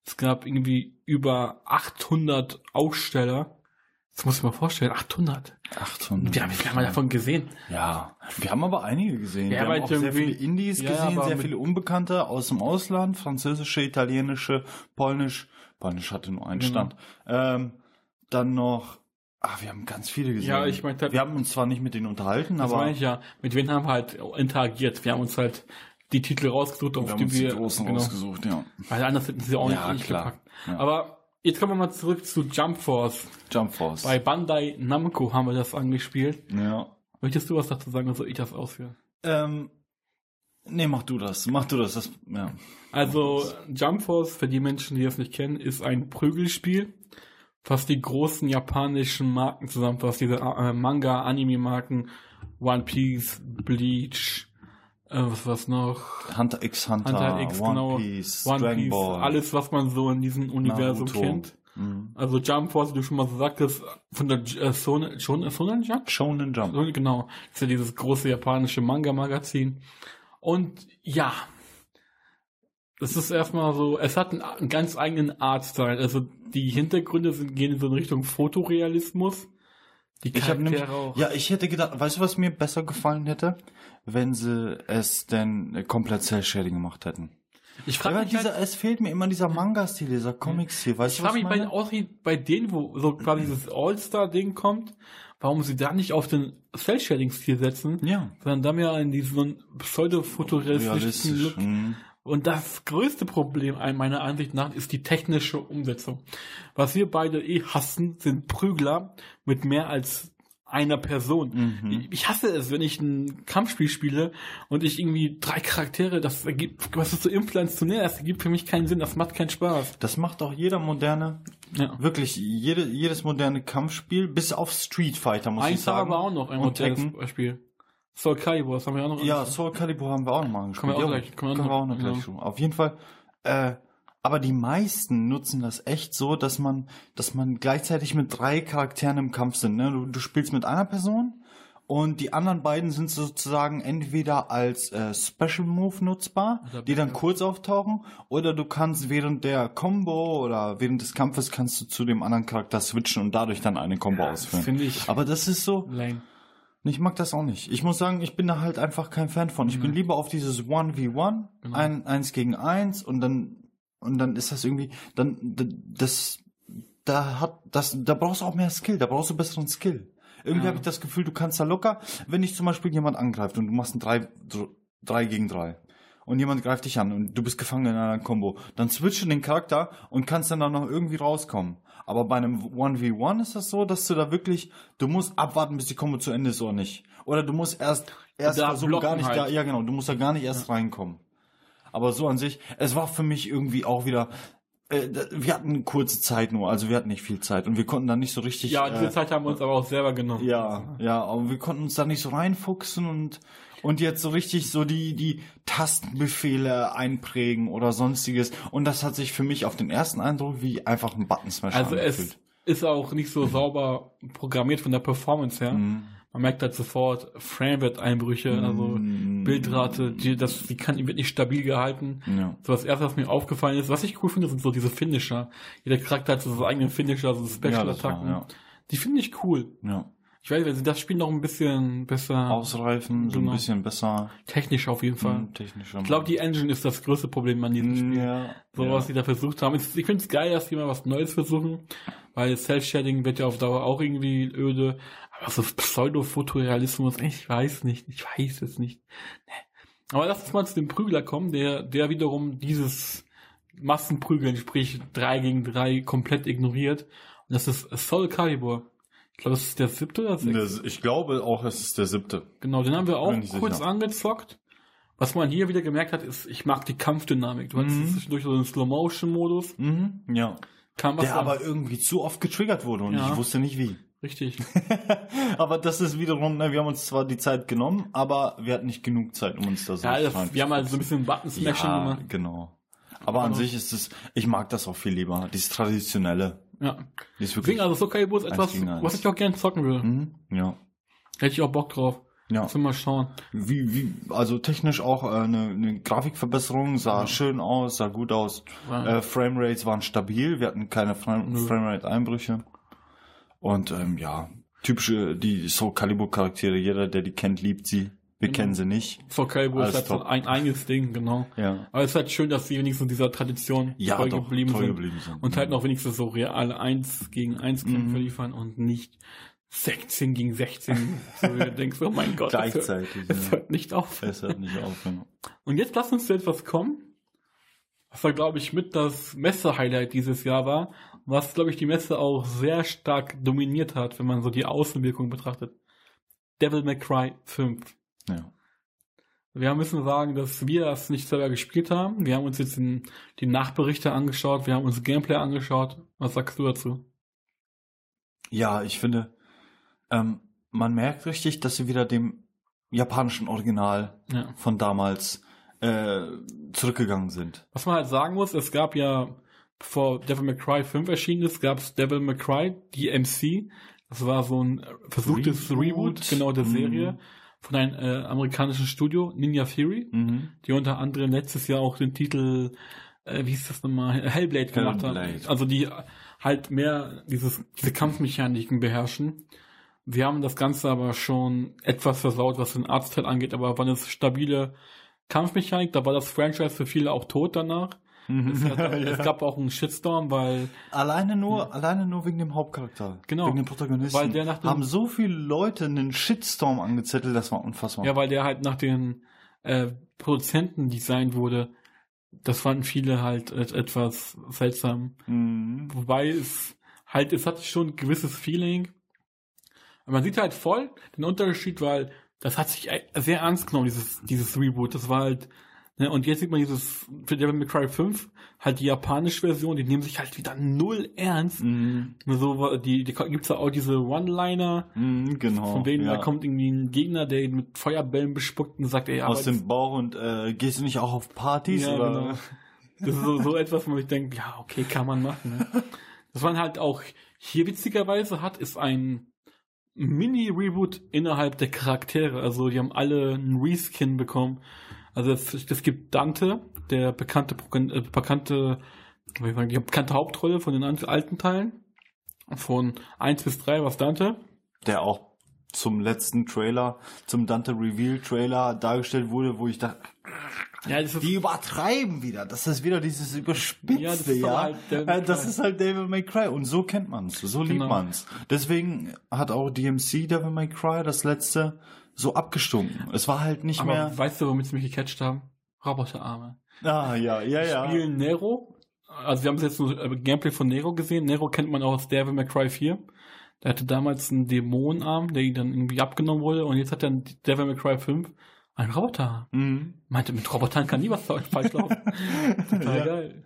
Es gab irgendwie über 800 Aussteller. Das muss ich mir vorstellen, 800. 800. Ja, wie viel haben wir davon gesehen? Ja, wir haben aber einige gesehen. Ja, wir haben auch sehr viele Indies Ja, gesehen, sehr viele Unbekannte aus dem Ausland, französische, italienische, polnisch. Polnisch hatte nur einen Genau. Stand. Ähm, dann noch, ah, wir haben ganz viele gesehen. Ja, ich meinte- wir haben uns zwar nicht mit denen unterhalten, Das aber meine ich ja. Mit wem haben wir halt interagiert? Wir haben uns halt die Titel rausgesucht, auf wir haben die uns die wir, großen genau, rausgesucht, ja. weil anders hätten sie auch Ja, nicht klar. gepackt. Ja. Aber jetzt kommen wir mal zurück zu Jump Force. Jump Force. Bei Bandai Namco haben wir das angespielt. ja. Möchtest du was dazu sagen, oder soll ich das ausführen? Ähm, nee, mach du das. Mach du das. das ja. Also, Jump Force, für die Menschen, die das nicht kennen, ist ein Prügelspiel, was die großen japanischen Marken zusammenfasst. Diese äh, Manga, Anime-Marken, One Piece, Bleach, äh, was was noch? Hunter x Hunter, Hunter X, One genau. Piece, One Dragon Piece, Ball. alles, was man so in diesem Universum Naruto. kennt. Mhm. Also Jump Force, wie du schon mal so sagtest, von der äh, Shonen, Shonen, Shonen Jump? Shonen Jump. So, Genau. Das ist ja dieses große japanische Manga-Magazin. Und ja, das ist erstmal so, es hat einen, einen ganz eigenen Artstyle. Also die Hintergründe sind, gehen so in Richtung Fotorealismus. Die Ich habe nämlich, auch. ja, ich hätte gedacht, weißt du, was mir besser gefallen hätte, wenn sie es denn komplett Cell-Shading gemacht hätten. ich frage mich, halt, dieser, es fehlt mir immer dieser Manga-Stil, dieser Comic-Stil, weißt ich frage ich mich bei, meine? auch wie bei denen, wo so quasi dieses All-Star-Ding kommt, warum sie da nicht auf den Cell-Shading-Stil setzen, Ja. sondern da mehr in diesen pseudo-fotorealistischen Look. Mhm. Und das größte Problem ein- meiner Ansicht nach ist die technische Umsetzung. Was wir beide eh hassen, sind Prügler mit mehr als einer Person. Mhm. Ich, ich hasse es, wenn ich ein Kampfspiel spiele und ich irgendwie drei Charaktere, das ergibt, was ist so inflationär, das ergibt für mich keinen Sinn, das macht keinen Spaß. Das macht auch jeder moderne, Ja. wirklich jede, jedes moderne Kampfspiel, bis auf Street Fighter, muss ich Eins haben sagen. wir auch noch, ein modernes. Beispiel. Soul Calibur, das haben wir auch noch. Ja, Soul Calibur haben wir auch noch mal angespielt. Kommen wir auch Ja, gleich- kommen wir auch können wir auch noch gleich schon. Auf jeden Fall, äh, aber die meisten nutzen das echt so, dass man, dass man gleichzeitig mit drei Charakteren im Kampf sind. Ne? Du, du spielst mit einer Person und die anderen beiden sind sozusagen entweder als äh, Special Move nutzbar, die dann kurz auftauchen, oder du kannst während der Combo oder während des Kampfes kannst du zu dem anderen Charakter switchen und dadurch dann eine Combo das ausführen. finde ich Aber das ist so, lame. ich mag das auch nicht. Ich muss sagen, ich bin da halt einfach kein Fan von. Ich bin lieber auf dieses 1v1, Genau. ein, eins gegen eins und dann, und dann ist das irgendwie, dann, das, da hat, das, da brauchst du auch mehr Skill, da brauchst du besseren Skill. Irgendwie Ja. habe ich das Gefühl, du kannst da locker, wenn dich zum Beispiel jemand angreift und du machst ein 3, 3 gegen 3 und jemand greift dich an und du bist gefangen in einer Combo, dann switche den Charakter und kannst dann da noch irgendwie rauskommen. Aber bei einem 1v1 ist das so, dass du da wirklich, du musst abwarten, bis die Combo zu Ende ist oder nicht. Oder du musst erst, erst Da versuchen, gar nicht halt. da, ja genau, du musst da gar nicht erst reinkommen. Aber so an sich, es war für mich irgendwie auch wieder, äh, wir hatten kurze Zeit nur, also wir hatten nicht viel Zeit und wir konnten da nicht so richtig. Ja, äh, diese Zeit haben wir uns aber auch selber genommen. ja, ja, aber wir konnten uns da nicht so reinfuchsen und und jetzt so richtig so die die Tastenbefehle einprägen oder sonstiges und das hat sich für mich auf den ersten Eindruck wie einfach ein Button Smash Also angefühlt. es ist auch nicht so sauber programmiert von der Performance her. Mhm. Man merkt halt sofort Framerate-Einbrüche, also Mhm. Bildrate, die, das, die kann, die wird nicht stabil gehalten. Ja. So das erste, was mir aufgefallen ist, was ich cool finde, sind so diese Finisher. Jeder Charakter hat so seine eigenen Finisher, so Ja, Special-Attacken. war, ja. Die finde ich cool. ja. Ich weiß, wenn sie das Spiel noch ein bisschen besser, Ausreifen, so ein Genau. bisschen besser, technisch auf jeden Fall. mhm, technischer. Ich glaube, die Engine ist das größte Problem an diesem Spiel. ja, So ja. was sie da versucht haben. Ich, ich finde es geil, dass die mal was Neues versuchen, weil Self-Shading wird ja auf Dauer auch irgendwie öde. Aber so Pseudo-Fotorealismus, ich weiß nicht, ich weiß es nicht. Nee. Aber lass uns mal zu dem Prügler kommen, der, der wiederum dieses Massenprügeln, sprich 3 gegen 3, komplett ignoriert. Und das ist Soul Calibur. Ich glaube, das ist der siebte oder sechste. Ich glaube auch, es ist der siebte. Genau, den haben wir auch kurz sicher. angezockt. Was man hier wieder gemerkt hat, ist, ich mag die Kampfdynamik. Du hattest Mhm. zwischendurch so einen Slow-Motion-Modus. Mhm, ja. Kam was Der aber irgendwie zu oft getriggert wurde und Ja. ich wusste nicht wie. Richtig. aber das ist wiederum, ne, wir haben uns zwar die Zeit genommen, aber wir hatten nicht genug Zeit, um uns da so Ja, das, wir haben halt so ein bisschen Button-Smashing ja, gemacht. genau. Aber an Aber- sich ist es, ich mag das auch viel lieber. Dieses Traditionelle. Ja. Die ist wirklich, Deswegen, also so Calibur ist etwas, was ich auch gerne zocken will. mhm, ja. Hätte ich auch Bock drauf. Ja. Müssen wir mal schauen. Wie, wie, also technisch auch äh, eine, eine Grafikverbesserung, sah schön aus, sah gut aus. Ja. Äh, Framerates waren stabil, wir hatten keine Fra. Framerate-Einbrüche. Und ähm, ja, typische, die Soul Calibur Charaktere, jeder, der die kennt, liebt sie. Wir Genau. kennen sie nicht. So Calibur ist Alles halt so top. ein eigenes Ding, genau. Ja. Aber es ist halt schön, dass sie wenigstens dieser Tradition Ja, treu doch, geblieben treu sind. geblieben sind. Und halt Mhm. noch wenigstens so reale 1 gegen 1 Kämpfe Mhm. liefern und nicht 16 gegen 16. so du denkst, oh mein Gott, es hört, Gleichzeitig. es ja. hört nicht auf. Es hört nicht auf. Ja. Und jetzt lass uns zu etwas kommen, was da, glaube ich, mit das Messe-Highlight dieses Jahr war, was, glaube ich, die Messe auch sehr stark dominiert hat, wenn man so die Außenwirkung betrachtet. Devil May Cry 5. Ja. Wir müssen sagen, dass wir das nicht selber gespielt haben. Wir haben uns jetzt in, die Nachberichte angeschaut, wir haben uns Gameplay angeschaut. Was sagst du dazu? ja, ich finde, ähm, man merkt richtig, dass sie wieder dem japanischen Original Ja. von damals äh, zurückgegangen sind. Was man halt sagen muss, es gab ja, bevor Devil May Cry 5 erschienen ist, gab es Devil May Cry, die MC. Das war so ein versuchtes Reboot. Reboot, genau der Mhm. Serie von einem äh, amerikanischen Studio, Ninja Theory, Mhm. die unter anderem letztes Jahr auch den Titel, äh, wie hieß das nochmal, Hellblade gemacht haben. Hellblade. Also die halt mehr dieses, diese Kampfmechaniken beherrschen. Wir haben das Ganze aber schon etwas versaut, was den Arztteil angeht, aber wann es stabile Kampfmechanik, da war das Franchise für viele auch tot danach. Es, hat, es gab auch einen Shitstorm, weil Alleine nur, alleine nur wegen dem Hauptcharakter. Genau. Wegen dem Protagonisten. Weil der nach dem- haben so viele Leute einen Shitstorm angezettelt, das war unfassbar. Ja, weil der halt nach den äh, Produzenten designt wurde. Das fanden viele halt et etwas seltsam. Mhm. Wobei es halt, es hat schon ein gewisses Feeling. man sieht halt voll den Unterschied, weil das hat sich sehr ernst genommen, dieses, dieses Reboot. Das war halt, und jetzt sieht man dieses, für Devil May Cry 5, halt die japanische Version, die nehmen sich halt wieder null ernst. Mhm. So, die, die gibt's da auch diese One-Liner, Mhm, genau. von denen ja. da kommt irgendwie ein Gegner, der ihn mit Feuerbällen bespuckt und sagt, ey, aber Aus dem Bauch und äh, gehst du nicht auch auf Partys? Ja, oder? genau. Das ist so, so etwas, wo ich denke, ja, okay, kann man machen. Ne? Was man halt auch hier witzigerweise hat, ist ein Mini-Reboot innerhalb der Charaktere. Also die haben alle einen Reskin bekommen. Also es, es gibt Dante, der bekannte, äh, bekannte, ich sagen, die bekannte Hauptrolle von den alten Teilen. Von 1 bis 3 was Dante. Der auch zum letzten Trailer, zum Dante Reveal Trailer dargestellt wurde, wo ich dachte, Ja, die übertreiben wieder. Das ist wieder dieses Überspitzte, Ja, ja. das ist aber halt Äh, das Cry. ist halt Devil May Cry und so kennt man's, so liebt Genau. man's. Deswegen hat auch DMC Devil May Cry das letzte so abgestunken. Es war halt nicht aber mehr. weißt du, womit sie mich gecatcht haben? Roboterarme. Ah ja, ja, ja. spielen Nero. Also wir haben jetzt nur äh, Gameplay von Nero gesehen. Nero kennt man auch aus Devil May Cry 4. Der hatte damals einen Dämonenarm, der ihm dann irgendwie abgenommen wurde und jetzt hat er in Devil May Cry 5 einen Roboter. Mhm. Meinte, mit Robotern kann nie was falsch laufen. Total Ja. geil.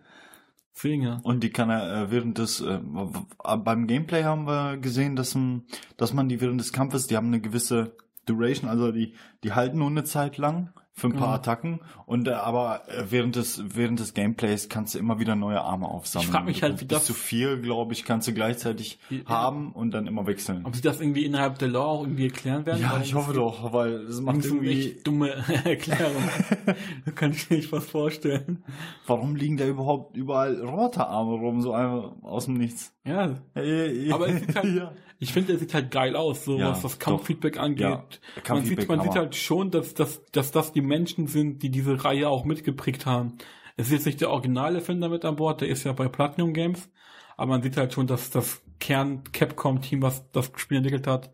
Ja. Und die kann er äh, während des äh, w- beim Gameplay haben wir gesehen, dass, m- dass man die während des Kampfes, die haben eine gewisse Duration, also die die halten nur eine Zeit lang für ein paar Ja. Attacken und äh, aber äh, während des während des Gameplays kannst du immer wieder neue Arme aufsammeln. Ich frag mich halt, wie das- zu vier, glaube ich, kannst du gleichzeitig Ja. haben und dann immer wechseln. Ob sie das irgendwie innerhalb der Lore auch irgendwie erklären werden? Ja, ich hoffe doch, weil es macht Das ist eine irgendwie. dumme Erklärung. da kann ich mir nicht was vorstellen. Warum liegen da überhaupt überall Roboterarme rum, so einfach aus dem Nichts? Ja, Äh, Aber es sieht halt, ja. ich finde, der sieht halt geil aus, so Ja, was das. Kampffeedback angeht. Ja, man sieht, man sieht halt schon, dass, dass, dass das die Menschen sind, die diese Reihe auch mitgeprägt haben. Es ist jetzt nicht der Originalerfinder mit an Bord, der ist ja bei Platinum Games, aber man sieht halt schon, dass das Kern Capcom Team, was das Spiel entwickelt hat,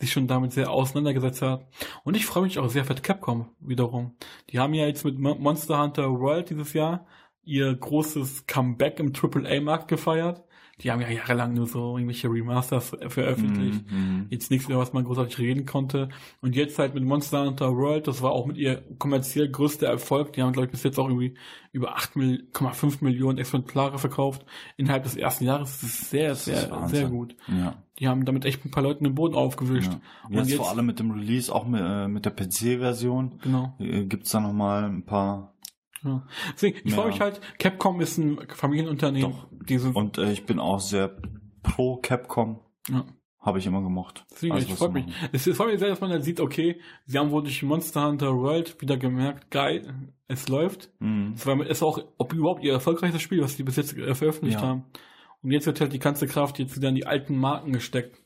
sich schon damit sehr auseinandergesetzt hat. Und ich freue mich auch sehr für Capcom wiederum. Die haben ja jetzt mit Mo- Monster Hunter World dieses Jahr ihr großes Comeback im AAA-Markt gefeiert. Die haben ja jahrelang nur so irgendwelche Remasters veröffentlicht. Mhm. Jetzt nichts mehr, was man großartig reden konnte. Und jetzt halt mit Monster Hunter World, das war auch mit ihr kommerziell größter Erfolg. Die haben, glaube ich, bis jetzt auch irgendwie über 8,5 Millionen Exemplare verkauft. Innerhalb des ersten Jahres Das ist sehr, ist sehr, sehr gut. Ja. Die haben damit echt ein paar Leuten den Boden aufgewischt. Ja. Und Jetzt, jetzt, vor allem mit dem Release, auch mit, äh, mit der PC-Version, genau. äh, gibt's da nochmal ein paar. Ja. Deswegen, ich freue mich halt, Capcom ist ein Familienunternehmen. Doch. Diese, Und äh, ich bin auch sehr pro Capcom. ja. Habe ich immer gemocht. Deswegen, Alles, ich freue mich. Es freut mich sehr, dass man dann sieht, okay, sie haben wohl durch Monster Hunter World wieder gemerkt, geil, es läuft. Mhm. Es war ist auch ob überhaupt ihr erfolgreichstes Spiel, was sie bis jetzt veröffentlicht Ja. haben. Und jetzt wird halt die ganze Kraft jetzt wieder in die alten Marken gesteckt.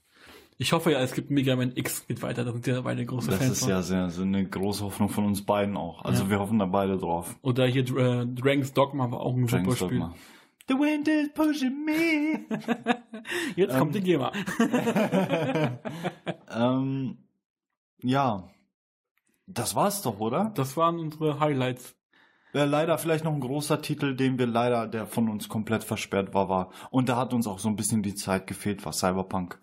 Ich hoffe ja, es gibt Mega Man X geht weiter, da sind ja beide große Das Fans ist von. ja sehr, so eine große Hoffnung von uns beiden auch. Also Ja. wir hoffen da beide drauf. Oder hier äh, Dragon's Dogma war auch ein super Dragon's Spiel. Dogma. The wind is pushing me. Jetzt kommt die GEMA. ähm, ja. Das war's doch, oder? Das waren unsere Highlights. Äh, leider vielleicht noch ein großer Titel, den wir leider, der von uns komplett versperrt war, war. Und da hat uns auch so ein bisschen die Zeit gefehlt, war Cyberpunk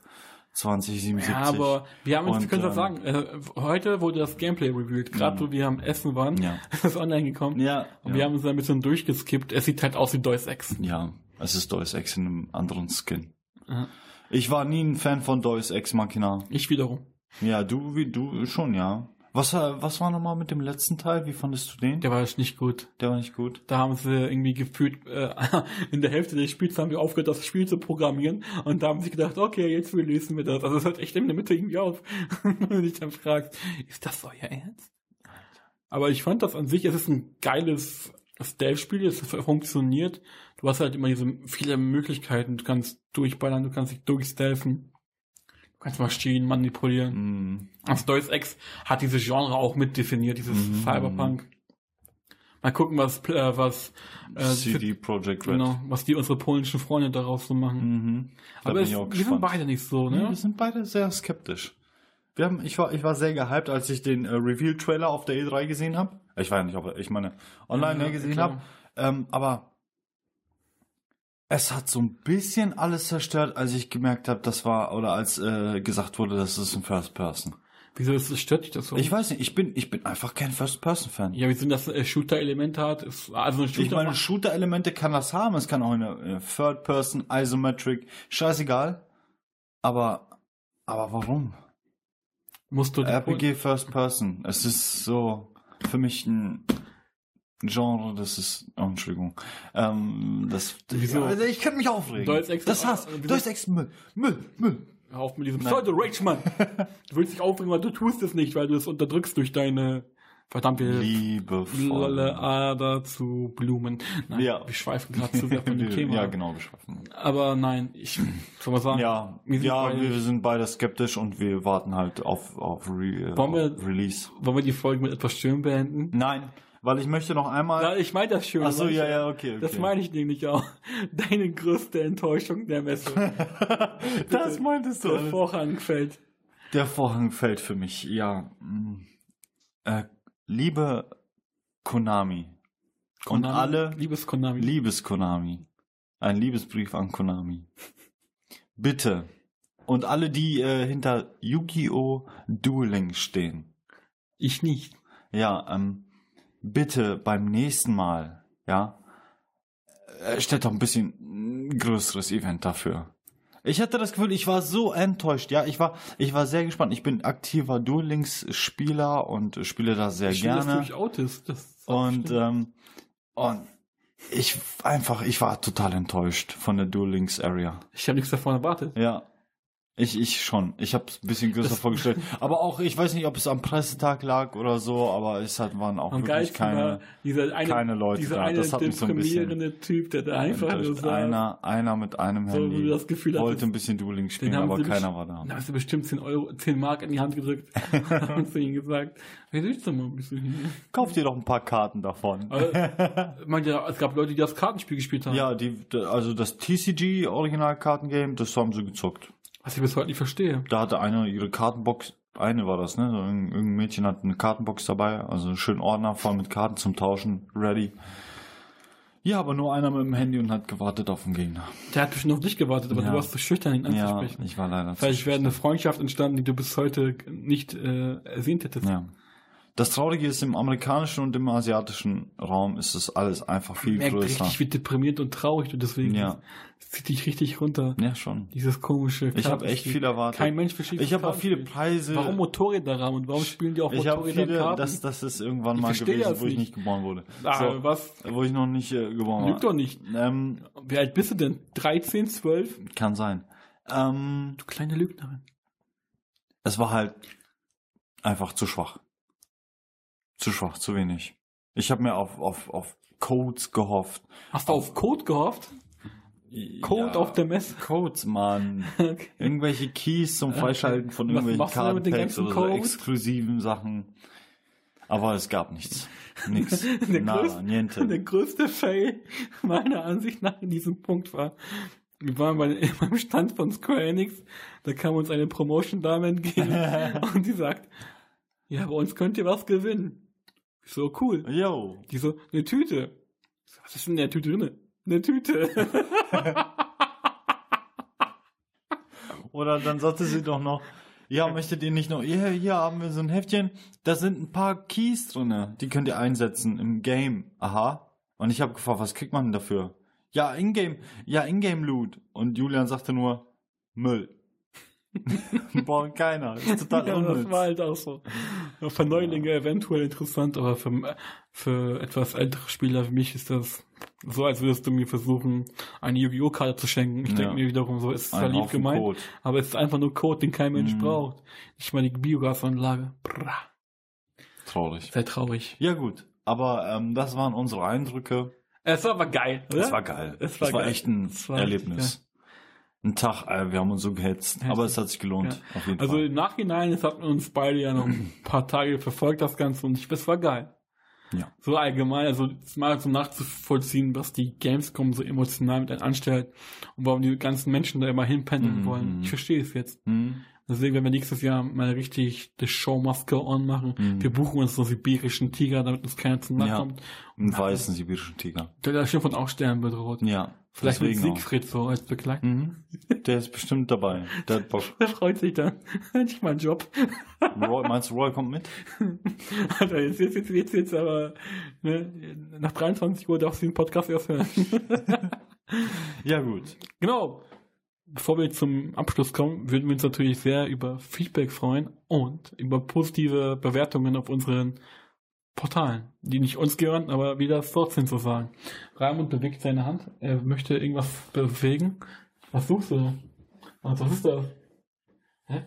2077. Ja, aber wir haben Und, wir können das ähm, sagen, äh, heute wurde das Gameplay revealed, gerade wo wir am Essen waren, Ja. ist online gekommen. Ja, Und ja. wir haben uns da ein bisschen durchgeskippt. Es sieht halt aus wie Deus Ex. ja, es ist Deus Ex in einem anderen Skin. Ja. Ich war nie ein Fan von Deus Ex Machina. Ich wiederum. Ja, du wie du schon, ja. Was, äh, was war nochmal mit dem letzten Teil? Wie fandest du den? Der war echt nicht gut. Der war nicht gut. Da haben sie irgendwie gefühlt, äh, in der Hälfte des Spiels haben wir aufgehört, das Spiel zu programmieren. Und da haben sie gedacht, okay, jetzt releasen wir das. Also es hört echt in der Mitte irgendwie auf. Wenn du dich dann fragst, ist das euer Ernst? Aber ich fand das an sich, es ist ein geiles Stealth-Spiel, es funktioniert. Du hast halt immer diese viele Möglichkeiten. Du kannst durchballern, du kannst dich durchstealthen. Kannst Maschinen manipulieren. Mm, Also Deus Ex hat dieses Genre auch mitdefiniert, dieses Mhm. Cyberpunk. Mal gucken, was, äh, was, äh, CD Projekt Red. genau, was die unsere polnischen Freunde daraus so machen. Mhm. Aber es, wir sind beide nicht so, ne? wir sind beide sehr skeptisch. Wir haben, ich war, ich war sehr gehypt, als ich den äh, Reveal-Trailer auf der E3 gesehen habe. Ich war ja nicht auf, ich meine, online Ja, ne, gesehen habe. Ähm, aber Es hat so ein bisschen alles zerstört, als ich gemerkt habe, das war, oder als äh, gesagt wurde, das ist ein First Person. Wieso ist das, stört dich das so? Ich weiß nicht, ich bin, ich bin einfach kein First Person Fan. ja, wieso das äh, Shooter-Elemente hat? Ist, also ein Shooter Ich meine, Shooter-Elemente kann das haben. Es kann auch eine äh, Third Person, Isometric, scheißegal. Aber, aber warum? musst du RPG First Person. Es ist so für mich ein Genre, das ist, oh, Entschuldigung. Ähm, das, Wieso? Also ich könnte mich aufregen. Du als Ex- das Hass. Als Ex Müll. Müll, Müll. Hör auf mit diesem Pseudo-Rage, Mann. du willst dich aufregen, weil du tust es nicht, weil du es unterdrückst durch deine verdammte Liebevoll. Lolle Ader zu Blumen. Nein, Ja. wir schweifen gerade zu sehr von dem Thema. Ja, genau, geschaffen. Aber nein, ich soll mal sagen. Ja, wir sind ja, beide- wir sind beide skeptisch und wir warten halt auf, auf, Re, Wollen wir- auf Release. Wollen wir die Folge mit etwas schön beenden? Nein, weil ich möchte noch einmal. Ja, ich meine das schön. Ach so, ja, ja, okay, okay. Das meine ich nämlich auch. Deine größte Enttäuschung der Messe. das meintest du. Der alles. Vorhang fällt. Der Vorhang fällt für mich, ja. mm. Äh, liebe Konami. Und Konami, alle, Liebes Konami. liebes Konami. Ein Liebesbrief an Konami. Bitte. Und alle, die äh, hinter Yu-Gi-Oh! Duel Links stehen. ich nicht. Ja, ähm, bitte beim nächsten Mal, ja, äh, stellt doch ein bisschen ein größeres Event dafür. Ich hatte das Gefühl, ich war so enttäuscht, ja, ich war, ich war sehr gespannt. Ich bin aktiver Duel Links Spieler und spiele das sehr Ich gerne. dich outest. Das Und, ähm, und ich einfach, ich war total enttäuscht von der Duel Links Area. ich habe nichts davon erwartet. Ja. Ich, ich schon. Ich habe es ein bisschen größer Das- vorgestellt. Aber auch, ich weiß nicht, ob es am Pressetag lag oder so, aber es hat, waren auch Am wirklich keine. dieser eine, keine Leute dieser da. eine Das hat mich so ein bisschen Typ, der da einfach nur saß. einer, einer mit einem So, Handy das Gefühl wollte hattest, ein bisschen Dueling spielen, aber keiner war da. Da hast du bestimmt 10 Euro, 10 Mark in die Hand gedrückt und zu ihm gesagt, hey, willst du mal ein bisschen hier? Kauf dir doch ein paar Karten davon. Ich meine, ja, es gab Leute, die das Kartenspiel gespielt haben. ja, die, also das TCG Original Kartengame, das haben sie gezockt. Was ich bis heute nicht verstehe. Da hatte eine ihre Kartenbox, eine war das, ne? So, irgendein Mädchen hat eine Kartenbox dabei, also einen schönen Ordner voll mit Karten zum Tauschen, ready. Ja, aber nur einer mit dem Handy und hat gewartet auf den Gegner. Der hat bestimmt auf dich gewartet, aber Ja. du warst zu schüchtern, ihn Ja, anzusprechen. ich war leider zu Vielleicht wäre eine Freundschaft entstanden, die du bis heute nicht äh, ersehnt hättest. Ja. Das Traurige ist, im amerikanischen und im asiatischen Raum ist es alles einfach viel Merkt größer. richtig, wie deprimiert und traurig du deswegen Ja. das zieht dich richtig runter. Ja, schon. Dieses komische Ich habe echt viel erwartet. Kein Mensch versteht ich das habe auch viele. Preise. Warum Motorräderrahmen und warum spielen die auch ich habe Motorräder viele, Karten? das, das ist irgendwann Ich mal gewesen, das wo ich nicht. geboren wurde. ah, so, was? wo ich noch nicht äh, geboren Lüg doch war. nicht. Ähm, Wie alt bist du denn? 13, 12? kann sein. Ähm, Du kleine Lügnerin. es war halt einfach zu schwach. Zu schwach, zu wenig. Ich habe mir auf, auf, auf Codes gehofft. Hast du auf Code gehofft? Code Ja, auf der Messe? Codes, Mann. Okay. Irgendwelche Keys zum. Freischalten von irgendwelchen Kartenpacks oder so exklusiven Sachen. Aber es gab nichts. Nix. Der, Nada, größte, niente. der größte Fail meiner Ansicht nach in diesem Punkt war, wir waren bei, beim Stand von Square Enix, da kam uns eine Promotion-Dame entgegen und die sagt, ja, bei uns könnt ihr was gewinnen. Ich so, cool. Yo. Die so, eine Tüte. So, Was ist denn in der Tüte drinne? Eine Tüte. Oder dann sagte sie doch noch, ja, möchtet ihr nicht noch, hier, hier haben wir so ein Heftchen, da sind ein paar Keys drinne, die könnt ihr einsetzen im Game. Aha. Und ich habe gefragt, was kriegt man denn dafür? Ja, Ingame, ja, Ingame Loot. Und Julian sagte nur, Müll. Braucht keiner. Ist total ja, das unnütz. war halt auch so. Für Neulinge eventuell interessant, aber für, für etwas ältere Spieler wie mich ist das so, als würdest du mir versuchen, eine Yu-Gi-Oh! Karte zu schenken. Ich Ja. denke mir wiederum so, es ist zwar lieb gemeint, Code. aber es ist einfach nur Code, den kein Mensch Mhm. braucht. Ich meine, die Biogasanlage. Bra, Traurig. sehr traurig. Ja gut, aber ähm, das waren unsere Eindrücke. Es war aber geil, oder? Das war geil. Es Es war war, geil. echt ein Es war Erlebnis. Ein Tag, äh, wir haben uns so gehetzt, Heftig. aber es hat sich gelohnt. Jeden Also Fall. im Nachhinein, es hat uns beide ja noch ein paar Tage verfolgt, das Ganze, und ich, es war geil. Ja. So allgemein, also mal so nachzuvollziehen, was die Gamescom so emotional mit einem anstellt und warum die ganzen Menschen da immer hinpendeln Mhm, wollen. mhm. Ich verstehe es jetzt. Hm? Deswegen werden wir nächstes Jahr mal richtig The Show Must Go On machen. Mhm. Wir buchen uns so einen sibirischen Tiger, damit uns keiner zu nahe Ja. kommt. Einen weißen sibirischen Tiger. Der ist schon von Aussterben bedroht. Ja. Vielleicht mit deswegen auch. Siegfried so als Begleiter. Mhm. Der ist bestimmt dabei. Der hat Bock. Der freut sich dann. Endlich mein Job. Roy, meinst du, Roy kommt mit? Alter, jetzt, jetzt, jetzt, jetzt, jetzt aber ne, nach 23 Uhr darfst du den Podcast erst hören. Ja, gut. genau. Bevor wir zum Abschluss kommen, würden wir uns natürlich sehr über Feedback freuen und über positive Bewertungen auf unseren Portalen, die nicht uns gehören, aber wie das dort sind sozusagen. Raimund bewegt seine Hand. Er möchte irgendwas bewegen. Was suchst du? Was was ist das? Hä?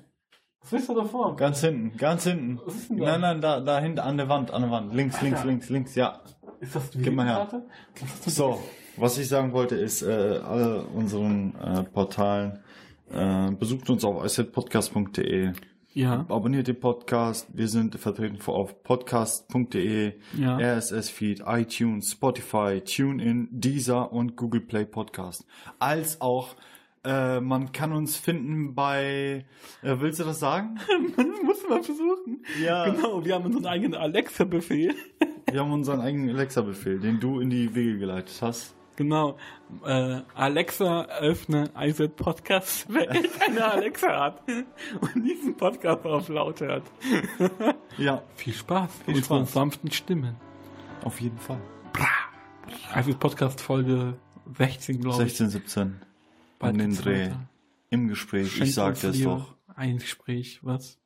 Was du da vor? Ganz hinten, ganz hinten. Was ist denn da? Nein, nein, da, da hinten an der Wand, an der Wand. Links, links, Alter. links, links, ja. Ist das die Gib mal her. Ist? So, was ich sagen wollte ist, äh, alle unseren äh, Portalen äh, besucht uns auf isetpodcast.de, Ja, abonniert den Podcast, wir sind vertreten auf podcast.de, ja. RSS-Feed, iTunes, Spotify, TuneIn, Deezer und Google Play Podcast. Als auch, äh, man kann uns finden bei, äh, willst du das sagen? Man muss mal versuchen. Ja. Genau, wir haben unseren eigenen Alexa-Befehl. Wir haben unseren eigenen Alexa-Befehl, den du in die Wege geleitet hast. Genau. Äh, Alexa, öffne iSet Podcast, wer eine Alexa hat und diesen Podcast auf laut hört. Ja, Viel Spaß Viel mit unseren Spaß. sanften Stimmen. auf jeden Fall. iSet Podcast Folge 16, glaube ich. 16, 17. Bald um den Dreh. Im Gespräch, Schenkt ich sagte es Liebe. doch. Ein Gespräch, was?